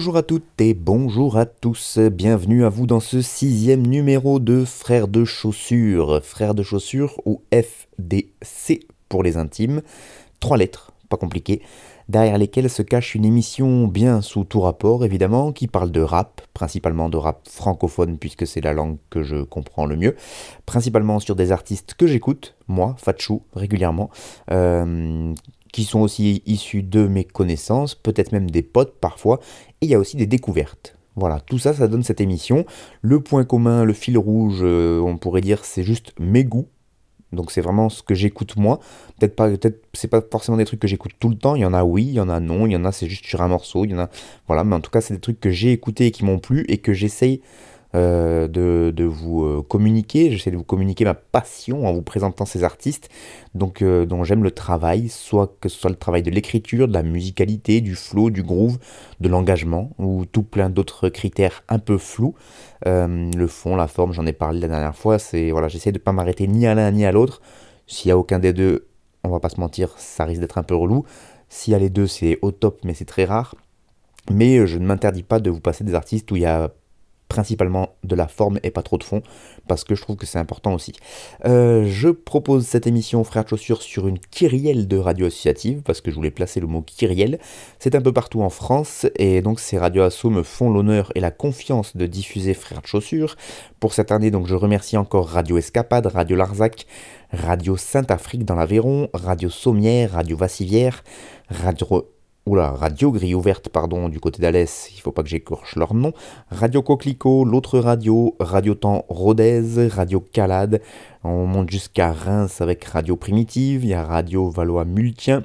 Bonjour à toutes et bonjour à tous, bienvenue à vous dans ce sixième numéro de Frères de chaussures, Frères de chaussures ou FDC pour les intimes, trois lettres, pas compliqué, derrière lesquelles se cache une émission bien sous tout rapport évidemment, qui parle de rap, principalement de rap francophone puisque c'est la langue que je comprends le mieux, principalement sur des artistes que j'écoute, moi, Fatchou, régulièrement, euh, qui sont aussi issus de mes connaissances, peut-être même des potes parfois, et il y a aussi des découvertes. Voilà, tout ça, ça donne cette émission. Le point commun, le fil rouge, euh, on pourrait dire, c'est juste mes goûts. Donc c'est vraiment ce que j'écoute moi. Peut-être pas, peut-être c'est pas forcément des trucs que j'écoute tout le temps. Il y en a oui, il y en a non, il y en a c'est juste sur un morceau, il y en a voilà. Mais en tout cas c'est des trucs que j'ai écoutés et qui m'ont plu et que j'essaye euh, de, vous euh, communiquer. J'essaie de vous communiquer ma passion en vous présentant ces artistes donc, euh, dont j'aime le travail, soit que ce soit le travail de l'écriture, de la musicalité, du flow, du groove, de l'engagement ou tout plein d'autres critères un peu flous. le fond, la forme, j'en ai parlé la dernière fois. C'est voilà, j'essaie de pas m'arrêter ni à l'un ni à l'autre. S'il y a aucun des deux, on va pas se mentir, ça risque d'être un peu relou. S'il y a les deux, c'est au top, mais c'est très rare. Mais je ne m'interdis pas de vous passer des artistes où il y a principalement de la forme et pas trop de fond, parce que je trouve que c'est important aussi. Euh, je propose cette émission Frères de Chaussures sur une kyrielle de radio associative, parce que je voulais placer le mot kyrielle. C'est un peu partout en France, et donc ces radios assos me font l'honneur et la confiance de diffuser Frères de Chaussures. Pour cette année, donc je remercie encore Radio Escapade, Radio Larzac, Radio Saint-Afrique dans l'Aveyron, Radio Sommière, Radio Vassivière, Radio Oula, Radio Grille Ouverte, pardon, du côté d'Alès, il faut pas que j'écorche leur nom. Radio Coquelicot, l'autre radio, Radio Temps Rodez, Radio Calade. On monte jusqu'à Reims avec Radio Primitive, il y a Radio Valois Multien.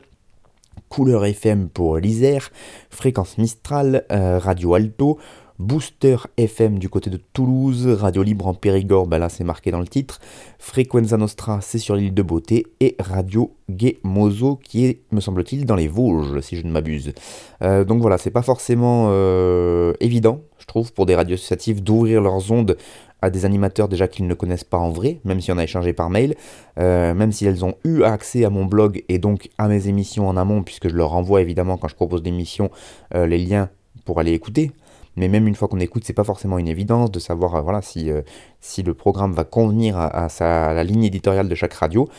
Couleur FM pour l'Isère, Fréquence Mistral, euh, Radio Alto, Booster FM du côté de Toulouse, Radio Libre en Périgord, ben là c'est marqué dans le titre, Frequenza Nostra c'est sur l'île de Beauté, et Radio Gay Mozo qui est, me semble-t-il, dans les Vosges, si je ne m'abuse. Euh, donc voilà, c'est pas forcément euh, évident, je trouve, pour des radios associatives d'ouvrir leurs ondes à des animateurs déjà qu'ils ne connaissent pas en vrai, même si on a échangé par mail, euh, même si elles ont eu accès à mon blog et donc à mes émissions en amont, puisque je leur envoie évidemment quand je propose des émissions les liens pour aller écouter mais même une fois qu'on écoute, c'est pas forcément une évidence de savoir euh, voilà, si, euh, si le programme va convenir à, la ligne éditoriale de chaque radio.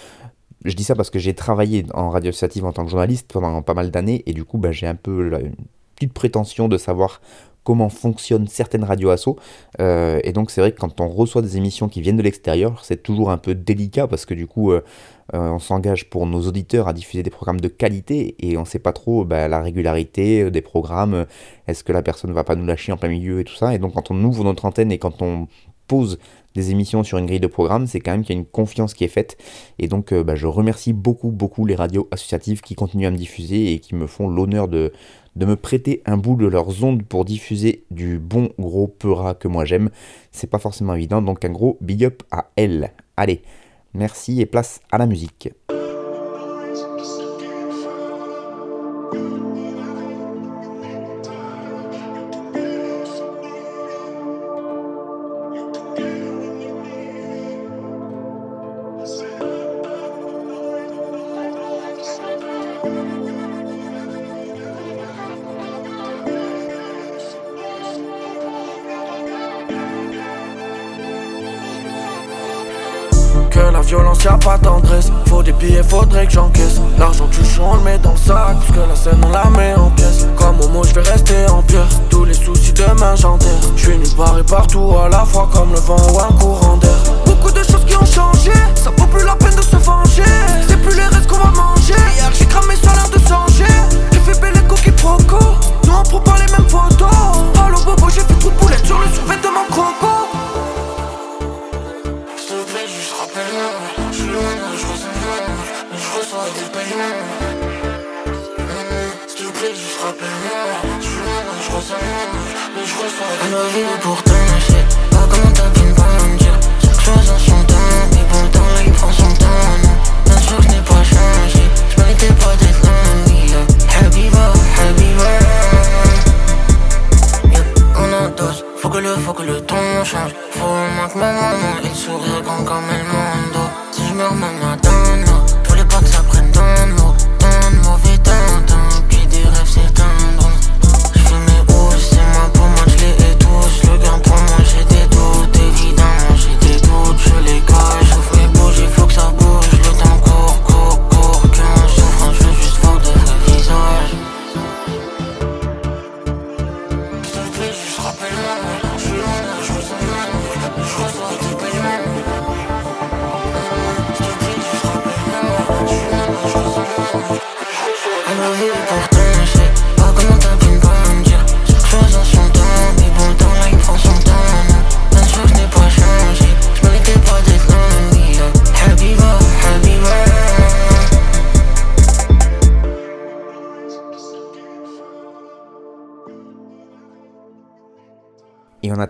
Je dis ça parce que j'ai travaillé en radio associative en tant que journaliste pendant pas mal d'années et du coup bah, j'ai un peu une petite prétention de savoir comment fonctionnent certaines radios asso. Euh, et donc c'est vrai que quand on reçoit des émissions qui viennent de l'extérieur, c'est toujours un peu délicat parce que du coup on s'engage pour nos auditeurs à diffuser des programmes de qualité et on ne sait pas trop bah, la régularité euh, des programmes, euh, est-ce que la personne ne va pas nous lâcher en plein milieu et tout ça. Et donc quand on ouvre notre antenne et quand on pose des émissions sur une grille de programme, c'est quand même qu'il y a une confiance qui est faite. Et donc bah, je remercie beaucoup, beaucoup les radios associatives qui continuent à me diffuser et qui me font l'honneur de, de me prêter un bout de leurs ondes pour diffuser du bon gros peura que moi j'aime. C'est pas forcément évident, donc un gros big up à elles. Allez, Merci et place à la musique. Billets, faudrait que j'encaisse. L'argent tu chantes, on le met dans le sac. Parce que la scène, on la met en pièces. Comme au mot, je vais rester en pierre. Tous les soucis demain, j'enterre. Je suis nulle part et partout à la fois, comme le vent ou un courant d'air. Beaucoup de choses qui ont changé. Ça vaut plus la peine de se venger. C'est plus les restes qu'on va manger. Hier, j'ai cramé sur l'air de changer. J'ai fait belle qui proco. Nous, on prend pas les mêmes photos. Allo, bobo, j'ai fait trop de boulettes sur le survêt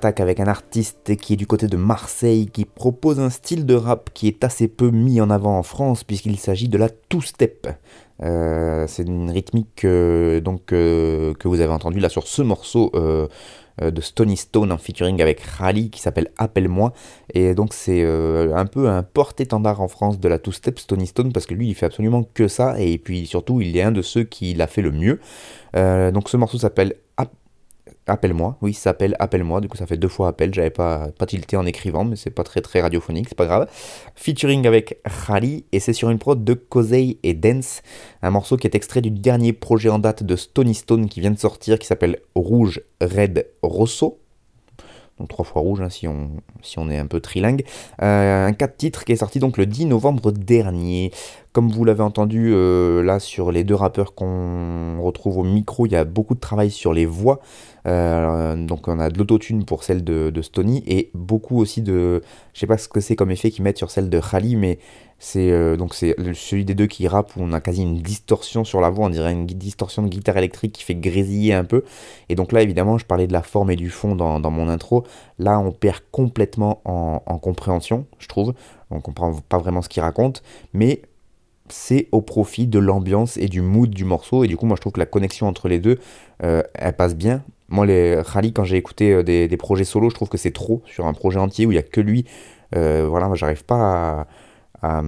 avec un artiste qui est du côté de Marseille, qui propose un style de rap qui est assez peu mis en avant en France, puisqu'il s'agit de la two-step. Euh, c'est une rythmique euh, donc, euh, que vous avez entendu là sur ce morceau de Stony Stone en featuring avec Rally qui s'appelle Appelle-moi. Et donc c'est un peu un porte-étendard en France de la two-step Stony Stone parce que lui il fait absolument que ça et puis surtout il est un de ceux qui l'a fait le mieux. donc ce morceau s'appelle Appelle-moi, oui, ça s'appelle Appelle-moi, du coup ça fait deux fois appel, j'avais pas, pas tilté en écrivant, mais c'est pas très très radiophonique, c'est pas grave. Featuring avec Khali, et c'est sur une prod de Kosei et Dance, un morceau qui est extrait du dernier projet en date de Stony Stone qui vient de sortir, qui s'appelle Rouge, Red, Rosso, donc trois fois rouge hein, si, on, si on est un peu trilingue. Euh, un 4 titres qui est sorti donc le 10 novembre dernier. Comme vous l'avez entendu euh, là sur les deux rappeurs qu'on retrouve au micro, il y a beaucoup de travail sur les voix. Euh, donc on a de l'autotune pour celle de, Stony et beaucoup aussi de, je sais pas ce que c'est comme effet qu'ils mettent sur celle de Khali, mais c'est euh, donc c'est celui des deux qui rappe où on a quasi une distorsion sur la voix, on dirait une distorsion de guitare électrique qui fait grésiller un peu. Et donc là évidemment je parlais de la forme et du fond dans, mon intro. Là on perd complètement en, en compréhension, je trouve. On comprend pas vraiment ce qu'il raconte, mais c'est au profit de l'ambiance et du mood du morceau. Et du coup, moi, je trouve que la connexion entre les deux, euh, elle passe bien. Moi, les Rally, quand j'ai écouté euh, des, projets solo, je trouve que c'est trop sur un projet entier où il n'y a que lui. Euh, voilà, j'arrive pas à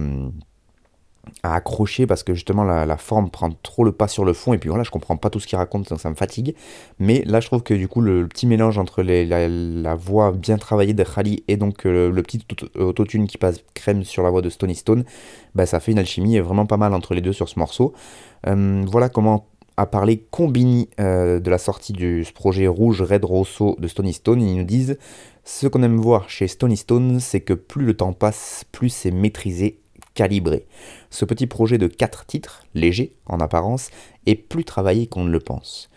accrocher parce que justement la, forme prend trop le pas sur le fond. Et puis voilà je comprends pas tout ce qu'il raconte donc ça me fatigue. Mais là je trouve que du coup le, petit mélange entre la, voix bien travaillée de Khali et donc euh, le, petit autotune qui passe crème sur la voix de Stony Stone bah, ça fait une alchimie vraiment pas mal entre les deux sur ce morceau. Euh, voilà comment a parlé Combini euh, de la sortie du projet Rouge Red Rosso de Stony Stone. Ils nous disent ce qu'on aime voir chez Stony Stone c'est que plus le temps passe plus c'est maîtrisé Ce petit projet de 4 titres, léger en apparence, est plus travaillé qu'on ne le pense.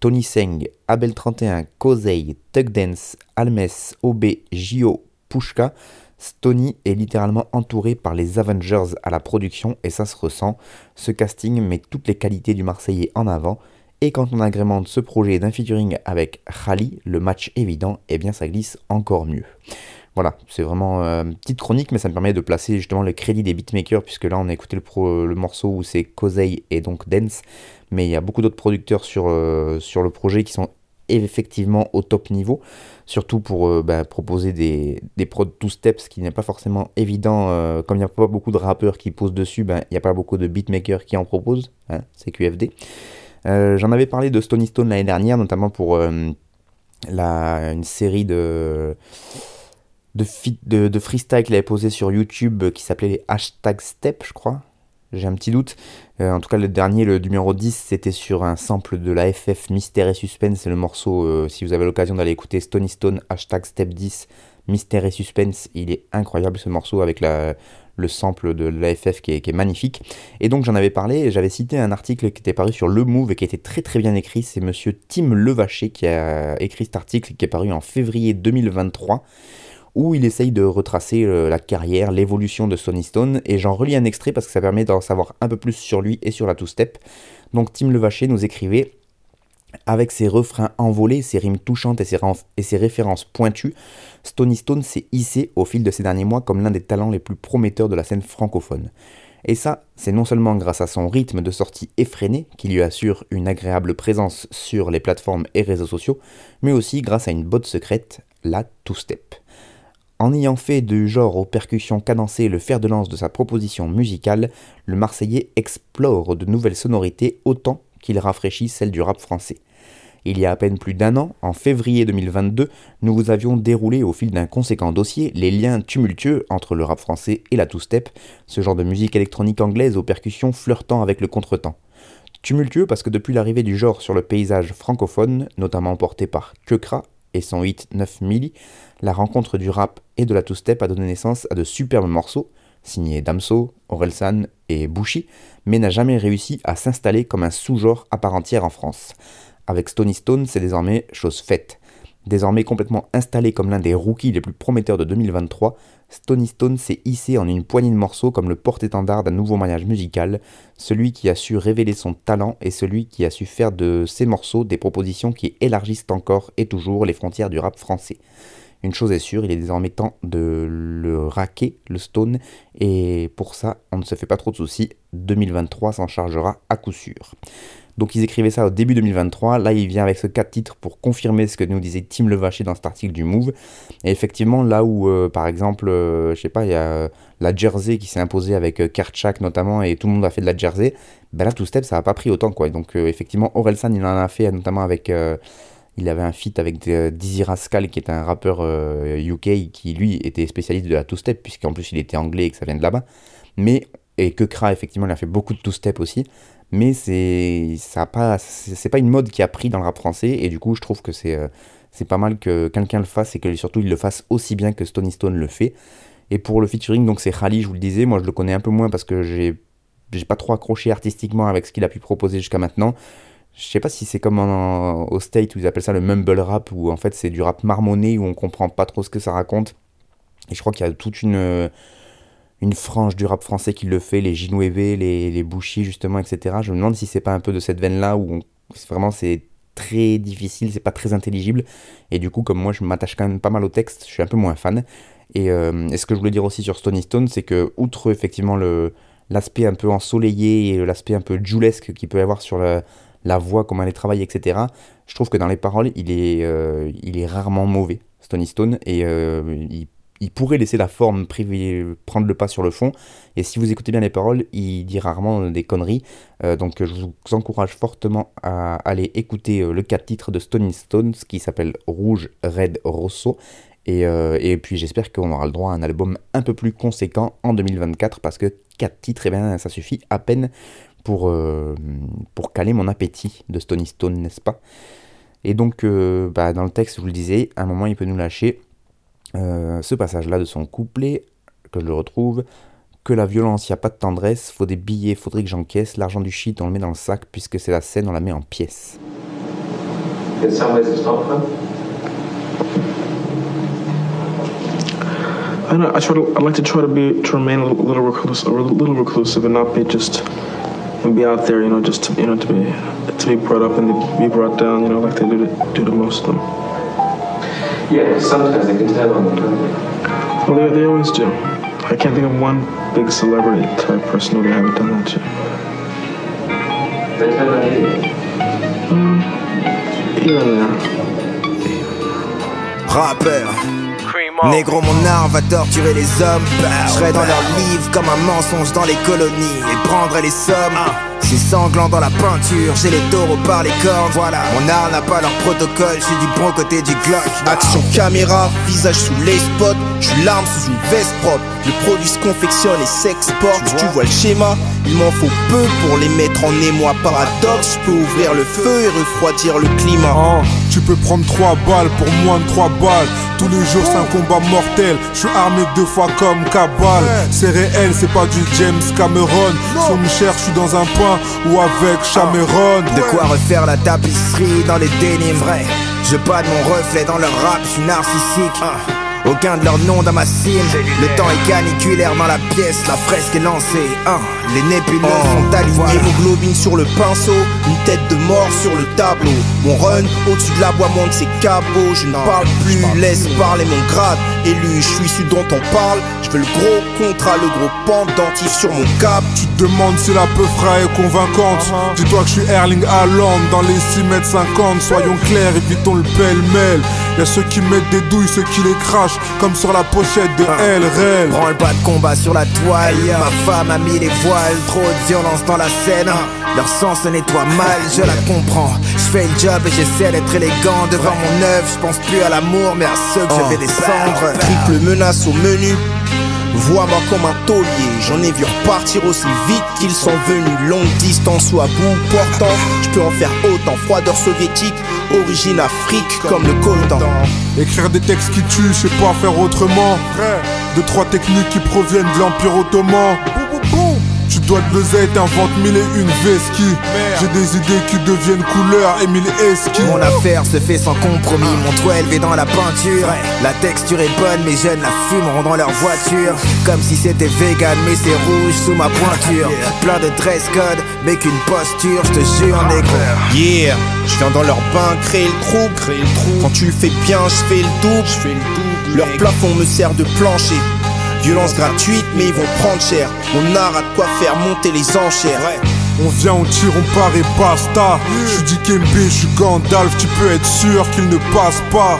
Tony Seng, Abel 31, Kosei, Tug Dance, Almes, OB, Gio, Pushka, Stony est littéralement entouré par les Avengers à la production et ça se ressent. Ce casting met toutes les qualités du Marseillais en avant et quand on agrémente ce projet d'un featuring avec Khali, le match évident, eh bien ça glisse encore mieux. Voilà, c'est vraiment euh, une petite chronique, mais ça me permet de placer justement le crédit des beatmakers, puisque là on a écouté le, morceau où c'est Kosei et donc Dance, mais il y a beaucoup d'autres producteurs sur, euh, le projet qui sont effectivement au top niveau, surtout pour euh, bah, proposer des, des prods two steps, qui n'est pas forcément évident, comme il n'y a pas beaucoup de rappeurs qui posent dessus, ben, il n'y a pas beaucoup de beatmakers qui en proposent, hein, c'est QFD. J'en avais parlé de Stony Stone l'année dernière, notamment pour une série de de, freestyle qu'il avait posé sur YouTube euh, qui s'appelait les hashtag step, je crois. J'ai un petit doute. Euh, en tout cas, le dernier, le numéro 10, c'était sur un sample de la FF Mystère et Suspense. C'est le morceau, euh, si vous avez l'occasion d'aller écouter Stony Stone, hashtag step 10, Mystère et Suspense. Il est incroyable ce morceau avec la, le sample de l'AFF qui est, qui est magnifique. Et donc j'en avais parlé et j'avais cité un article qui était paru sur Le Move et qui était très très bien écrit. C'est monsieur Tim Levaché qui a écrit cet article qui est paru en février 2023 où il essaye de retracer euh, la carrière, l'évolution de Sonny Stone, et j'en relis un extrait parce que ça permet d'en savoir un peu plus sur lui et sur la two-step. Donc Tim Levaché nous écrivait Avec ses refrains envolés, ses rimes touchantes et ses, références pointues, Stony Stone s'est hissé au fil de ces derniers mois comme l'un des talents les plus prometteurs de la scène francophone. Et ça, c'est non seulement grâce à son rythme de sortie effréné, qui lui assure une agréable présence sur les plateformes et réseaux sociaux, mais aussi grâce à une botte secrète, la two-step. En ayant fait du genre aux percussions cadencées le fer de lance de sa proposition musicale, le Marseillais explore de nouvelles sonorités autant qu'il rafraîchit celles du rap français. Il y a à peine plus d'un an, en février 2022, nous vous avions déroulé au fil d'un conséquent dossier les liens tumultueux entre le rap français et la two-step, ce genre de musique électronique anglaise aux percussions flirtant avec le contretemps. Tumultueux parce que depuis l'arrivée du genre sur le paysage francophone, notamment porté par Kekra et son hit 9 milli, la rencontre du rap et de la two-step a donné naissance à de superbes morceaux, signés Damso, Orelsan et Bushi, mais n'a jamais réussi à s'installer comme un sous-genre à part entière en France. Avec Stony Stone, c'est désormais chose faite. Désormais complètement installé comme l'un des rookies les plus prometteurs de 2023, Stony Stone s'est hissé en une poignée de morceaux comme le porte-étendard d'un nouveau mariage musical, celui qui a su révéler son talent et celui qui a su faire de ses morceaux des propositions qui élargissent encore et toujours les frontières du rap français. Une chose est sûre, il est désormais temps de le raquer, le Stone, et pour ça, on ne se fait pas trop de soucis, 2023 s'en chargera à coup sûr. Donc ils écrivaient ça au début 2023. Là, il vient avec ce 4 titres pour confirmer ce que nous disait Tim Levaché dans cet article du Move. Et effectivement, là où, euh, par exemple, euh, je sais pas, il y a euh, la Jersey qui s'est imposée avec Kerchak notamment, et tout le monde a fait de la Jersey, ben là, Two Step, ça n'a pas pris autant, quoi. Donc effectivement, Orelsan, il en a fait notamment avec... il avait un feat avec Dizzy Rascal, qui est un rappeur UK, qui lui était spécialiste de la two-step, puisqu'en plus il était anglais et que ça vient de là-bas. Mais, et que Kra, effectivement, il a fait beaucoup de two-step aussi mais c'est ça pas c'est pas une mode qui a pris dans le rap français et du coup je trouve que c'est euh, c'est pas mal que quelqu'un le fasse et que surtout il le fasse aussi bien que Stony Stone le fait. Et pour le featuring donc c'est Khali je vous le disais. Moi je le connais un peu moins parce que j'ai j'ai pas trop accroché artistiquement avec ce qu'il a pu proposer jusqu'à maintenant. Je sais pas si c'est comme au State où ils appellent ça le mumble rap où en fait c'est du rap marmonné où on comprend pas trop ce que ça raconte. Et je crois qu'il y a toute une une frange du rap français qui le fait, les Ginouéve, les, les justement, etc. Je me demande si c'est pas un peu de cette veine-là où vraiment c'est très difficile, c'est pas très intelligible. Et du coup, comme moi je m'attache quand même pas mal au texte, je suis un peu moins fan. Et, euh, ce que je voulais dire aussi sur Stony Stone, c'est que outre effectivement l'aspect un peu ensoleillé et l'aspect un peu joulesque qu'il peut y avoir sur la, la voix, comment elle est travaillée, etc., je trouve que dans les paroles, il est, euh, il est rarement mauvais, Stony Stone, et euh, il pourrait laisser la forme prendre le pas sur le fond. Et si vous écoutez bien les paroles, il dit rarement des conneries. Euh, donc je vous encourage fortement à aller écouter euh, le 4 titres de Stone Stones qui s'appelle Rouge, Red, Rosso. Euh, et, puis j'espère qu'on aura le droit à un album un peu plus conséquent en 2024 parce que 4 titres, eh bien, ça suffit à peine pour, pour caler mon appétit de Stony Stone, n'est-ce pas? Et donc, bah, dans le texte, je vous le disais, à un moment, il peut nous lâcher euh, ce passage-là de son couplet, que je le retrouve, que la violence, il a pas de tendresse, faut des billets, faudrait que j'encaisse, l'argent du shit, on le met dans le sac, puisque c'est la scène, on la met en pièces. I know, I try to. I like to try to be to remain a little reclusive, a little reclusive, and not be just and be out there. You know, just to, you know to be to be brought up and be brought down. You know, like they do to, do to most of them. Yeah, sometimes they can tell on the Well, they, they always do. I can't think of one big celebrity type person who haven't done that yet. They tell on you? Um, here and there. Rappeur. Négro, mon art va torturer les hommes. Je serai dans leurs livres comme un mensonge dans les colonies et prendrai les sommes. Je suis sanglant dans la peinture, j'ai les taureaux par les cornes, voilà Mon art n'a pas leur protocole, je suis du bon côté du Glock. Action caméra, visage sous les spots, je suis l'arme sous une veste propre. Le produit se confectionne et s'exporte, tu vois. le schéma Il m'en faut peu pour les mettre en émoi. Paradoxe, je peux ouvrir le feu et refroidir le climat. Oh, Tu peux prendre 3 balles pour moins de 3 balles. Tous les jours c'est un combat mortel, je suis armé deux fois comme Cabal. C'est réel, c'est pas du James Cameron. Si on me cherche, je suis dans un point ou avec Chameron. De quoi refaire la tapisserie dans les dénimes. Je de mon reflet dans leur rap, je suis narcissique. Aucun de leurs noms dans ma cime. Le temps est caniculaire dans la pièce, la fresque est lancée. Hein, les nébuleuses sont alignées. Hémoglobine sur le pinceau, une tête de mort sur le tableau. Mon run au-dessus de la bois monte ses cabots. Je ne parle plus, laisse parler mon grade. Élu, je suis celui dont on parle. Je veux le gros contrat, le gros pendentif sur mon cap. Tu te demandes si la peu frais est convaincante. Dis-toi que je suis Erling Haaland dans les 6 mètres 50. Soyons clairs, évitons le pêle-mêle. Y'a ceux qui mettent des douilles, ceux qui les crachent, comme sur la pochette de Elle Rel. Prends le pas de combat sur la toile. Ma femme a mis les voiles, trop de violence dans la scène. Leur sang se nettoie mal, je la comprends. Je fais le job et j'essaie d'être élégant devant mon œuvre. Je pense plus à l'amour, mais à ceux que je vais descendre. Triple menace au menu. Vois-moi comme un taulier, j'en ai vu repartir aussi vite qu'ils sont venus. Longue distance ou à bout portant, je peux en faire autant. Froideur soviétique, origine Afrique comme le coltan. Écrire des textes qui tuent, je sais pas faire autrement. Deux, trois techniques qui proviennent de l'Empire Ottoman. Dois de l'oseille, t'inventes mille et une vesquis. J'ai des idées qui deviennent couleur et mille esquis. Mon affaire se fait sans compromis, mon toit élevé dans la peinture. La texture est bonne, mes jeunes la fumeront dans leur voiture. Comme si c'était vegan, mais c'est rouge sous ma pointure. Plein de dress code, mais qu'une posture, je te jure, négro. Yeah, je viens dans leur bain, créer le trou, créer le trou. Quand tu le fais bien, je fais le double, je fais le double. Leur plafond me sert de plancher. Violence gratuite, mais ils vont prendre cher. Mon art a de quoi faire monter les enchères. On vient, on tire, on part et basta. Je suis Dikembe, je suis Gandalf, tu peux être sûr qu'il ne passe pas.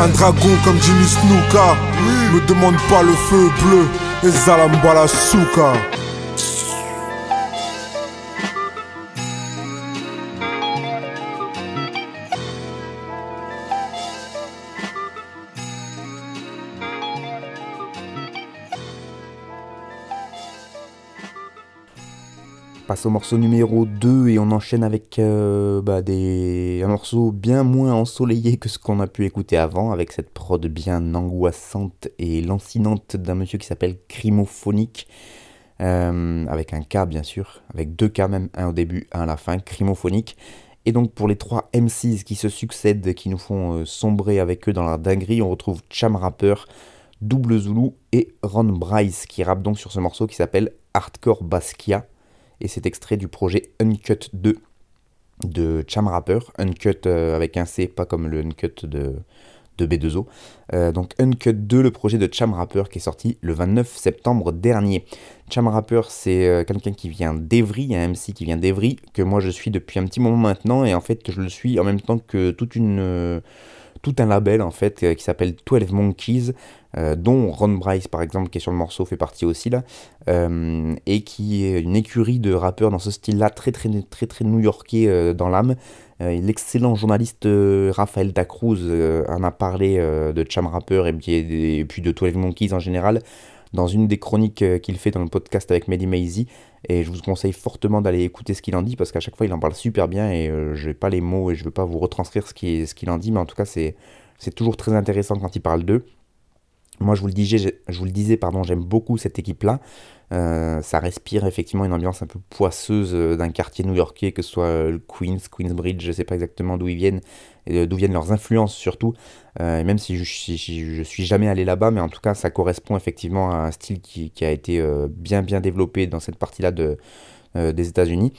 Un dragon comme Jimmy Snuka. Me demande pas le feu bleu et Zalambala Souka. Passe au morceau numéro 2 et on enchaîne avec euh, bah, un morceau bien moins ensoleillé que ce qu'on a pu écouter avant, avec cette prod bien angoissante et lancinante d'un monsieur qui s'appelle Crimophonique, euh, avec un K bien sûr, avec deux K même, un au début, un à la fin, Crimophonique. Et donc pour les trois MCs qui se succèdent, qui nous font euh, sombrer avec eux dans la dinguerie, on retrouve Cham Rapper, Double Zulu et Ron Bryce qui rappe donc sur ce morceau qui s'appelle Hardcore Basquiat et c'est extrait du projet Uncut 2 de Cham Rapper, Uncut euh, avec un C, pas comme le Uncut de, de B2O. Euh, donc Uncut 2, le projet de Cham Rapper qui est sorti le 29 septembre dernier. Cham Rapper, c'est euh, quelqu'un qui vient d'Evry, un MC qui vient d'Evry, que moi je suis depuis un petit moment maintenant, et en fait je le suis en même temps que toute une tout un label en fait qui s'appelle 12 Monkeys, euh, dont Ron Bryce par exemple qui est sur le morceau fait partie aussi là, euh, et qui est une écurie de rappeurs dans ce style-là très très très très new-yorkais dans l'âme. L'excellent journaliste Raphaël Dacruz en a parlé de Cham Rapper et, puis de 12 Monkeys en général dans une des chroniques qu'il fait dans le podcast avec Mehdi Maizy. Et je vous conseille fortement d'aller écouter ce qu'il en dit parce qu'à chaque fois il en parle super bien et euh, je n'ai pas les mots et je ne veux pas vous retranscrire ce qu'il en dit, mais en tout cas c'est toujours très intéressant quand il parle d'eux. Moi je vous le disais, je vous le disais pardon, j'aime beaucoup cette équipe-là. Euh, ça respire effectivement une ambiance un peu poisseuse euh, d'un quartier new-yorkais, que ce soit le Queens, Queensbridge, je ne sais pas exactement d'où ils viennent, d'où viennent leurs influences surtout. même si je, je, suis jamais allé là-bas, mais en tout cas ça correspond effectivement à un style qui, qui a été bien bien développé dans cette partie-là de, des États-Unis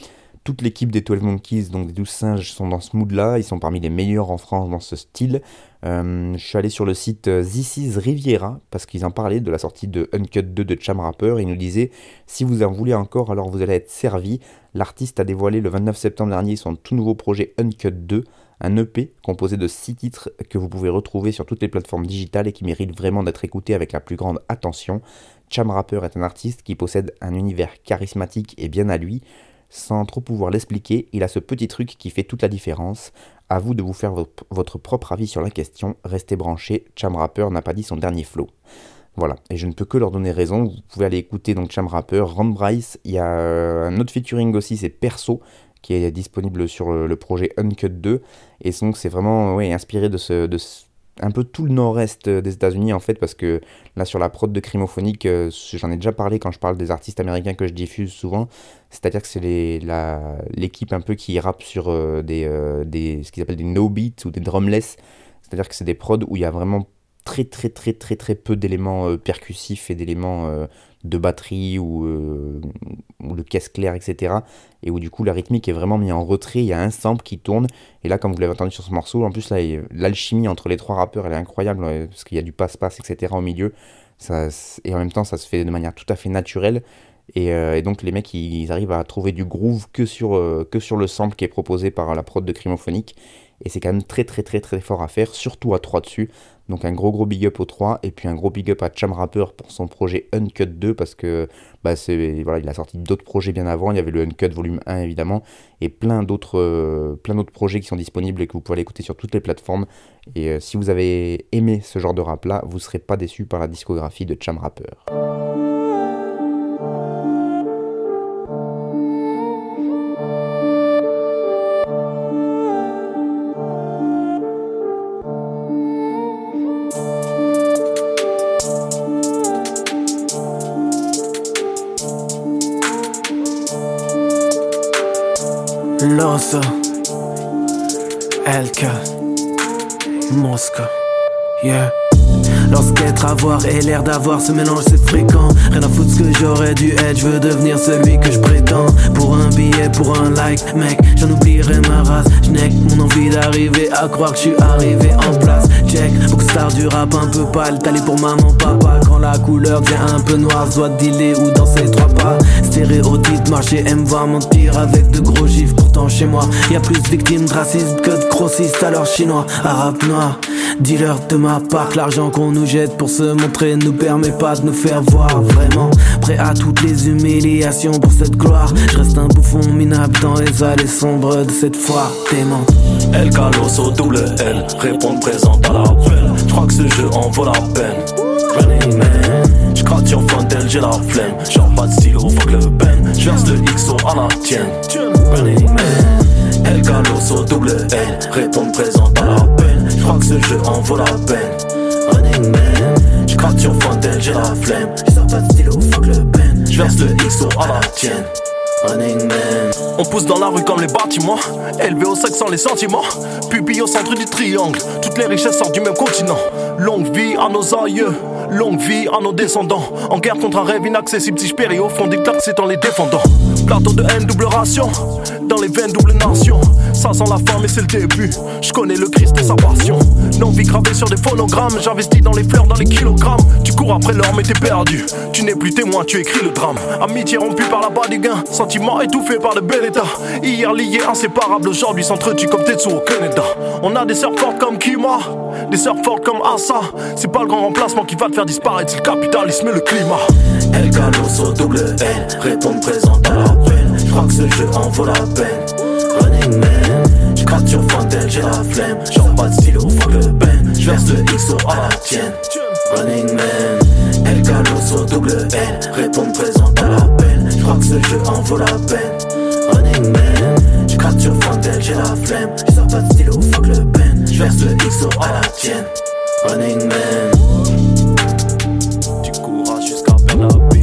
toute l'équipe des 12 Monkeys, donc des 12 singes, sont dans ce mood-là. Ils sont parmi les meilleurs en France dans ce style. Euh, je suis allé sur le site euh, This is Riviera parce qu'ils en parlaient de la sortie de Uncut 2 de Cham Rapper. Ils nous disaient si vous en voulez encore, alors vous allez être servi. L'artiste a dévoilé le 29 septembre dernier son tout nouveau projet Uncut 2, un EP composé de 6 titres que vous pouvez retrouver sur toutes les plateformes digitales et qui mérite vraiment d'être écouté avec la plus grande attention. Cham Rapper est un artiste qui possède un univers charismatique et bien à lui. Sans trop pouvoir l'expliquer, il a ce petit truc qui fait toute la différence. À vous de vous faire votre propre avis sur la question. Restez branchés, Cham Rapper n'a pas dit son dernier flow. Voilà, et je ne peux que leur donner raison. Vous pouvez aller écouter donc Cham Rapper, Rand Bryce. Il y a euh, un autre featuring aussi, c'est Perso, qui est disponible sur le, projet Uncut 2. Et donc c'est vraiment inspiré de ce un peu tout le nord-est euh, des États-Unis en fait, parce que là sur la prod de Crimophonique, euh, j'en ai déjà parlé quand je parle des artistes américains que je diffuse souvent, c'est-à-dire que c'est l'équipe un peu qui rappe sur euh, des, des, ce qu'ils appellent des no beats ou des drumless, c'est-à-dire que c'est des prods où il y a vraiment très très très très peu d'éléments percussifs et d'éléments de batterie ou, euh, ou le caisse claire, etc. Et où du coup la rythmique est vraiment mise en retrait, il y a un sample qui tourne. Et là, comme vous l'avez entendu sur ce morceau, en plus l'alchimie entre les trois rappeurs, elle est incroyable, parce qu'il y a du passe-passe, etc. au milieu. Et en même temps, ça se fait de manière tout à fait naturelle. Et, euh, donc les mecs, ils, arrivent à trouver du groove que sur, euh, que sur le sample qui est proposé par la prod de Crimophonique. Et c'est quand même très très très fort à faire, surtout à 3 dessus. Donc un gros gros big up aux 3 et puis un gros big up à Cham Rapper pour son projet Uncut 2 parce que bah c'est voilà, il a sorti d'autres projets bien avant, il y avait le Uncut volume 1 évidemment et plein d'autres euh, plein d'autres projets qui sont disponibles et que vous pouvez aller écouter sur toutes les plateformes et euh, si vous avez aimé ce genre de rap là, vous serez pas déçu par la discographie de Cham Rapper. LK Moscou Yeah. Lorsqu'être avoir et l'air d'avoir ce mélange c'est fréquent. Rien à foutre ce que j'aurais dû être Je veux devenir celui que je prétends. Pour un billet, pour un like Mec, j'en oublierai ma race. Je mon envie d'arriver à croire que je suis arrivé en place. Check, star du rap un peu pâle T'allais pour maman, papa Quand la couleur devient un peu noire. Soit dealer ou danser trois pas Stéréotype, marcher, aime voir mentir Avec de gros gifs pourtant chez moi y a plus de victimes de racisme que de grossistes Alors chinois, arabe noir Dealer de ma part, l'argent qu'on nous jette pour se montrer ne nous permet pas de nous faire voir vraiment. Prêt à toutes les humiliations pour cette gloire. Je reste un bouffon minable dans les allées sombres de cette foire démente. El au double L, répondre présente à l'appel. Je crois que ce jeu en vaut la peine. J'ai la flemme. Genre pas de stylo, fuck le pen. J'verse le XO à la tienne. Running man. El au double L, répondre présente à la peine. Je crois que ce jeu en vaut la peine. Running man, j'crate sur Fontaine, j'ai la flemme. J'sors pas de stylo, fuck le pen. J'verse le XO à la tienne. On pousse dans la rue comme les bâtiments, élevé au sexe sans les sentiments. Pupille au centre du triangle, toutes les richesses sortent du même continent. Longue vie à nos aïeux, longue vie à nos descendants. En guerre contre un rêve inaccessible, si je péris au fond des c'est en les défendant. Plateau de haine, double ration, dans les veines, double nation. Ça sent la fin, mais c'est le début. Je connais le Christ et sa passion. L'envie gravée sur des phonogrammes, j'investis dans les fleurs, dans les kilogrammes. Tu cours après l'or, mais t'es perdu. Tu n'es plus témoin, tu écris le drame. Amitié rompue par la bas du gain, sentiment étouffé par le bel état. Hier lié, inséparable, aujourd'hui s'entretuent comme Tetsu au Canada. On a des sœurs fortes comme Kima, des sœurs fortes comme Asa. C'est pas le grand remplacement qui va te faire disparaître, c'est le capitalisme et le climat. El au double L, répondre présente à la peine. J'crois que ce jeu en vaut la peine. Running man, j'crate sur Fontaine, j'ai la flemme. Genre pas de stylo, fuck le pen. J'verse le XO à la tienne. Running man, El au double L, répondre présente à la peine. J'crois que ce jeu en vaut la peine. Running man, j'crate sur Fontaine, j'ai la flemme. J'sors pas de stylo, fuck le pen. J'verse le XO à la tienne. Running man. LK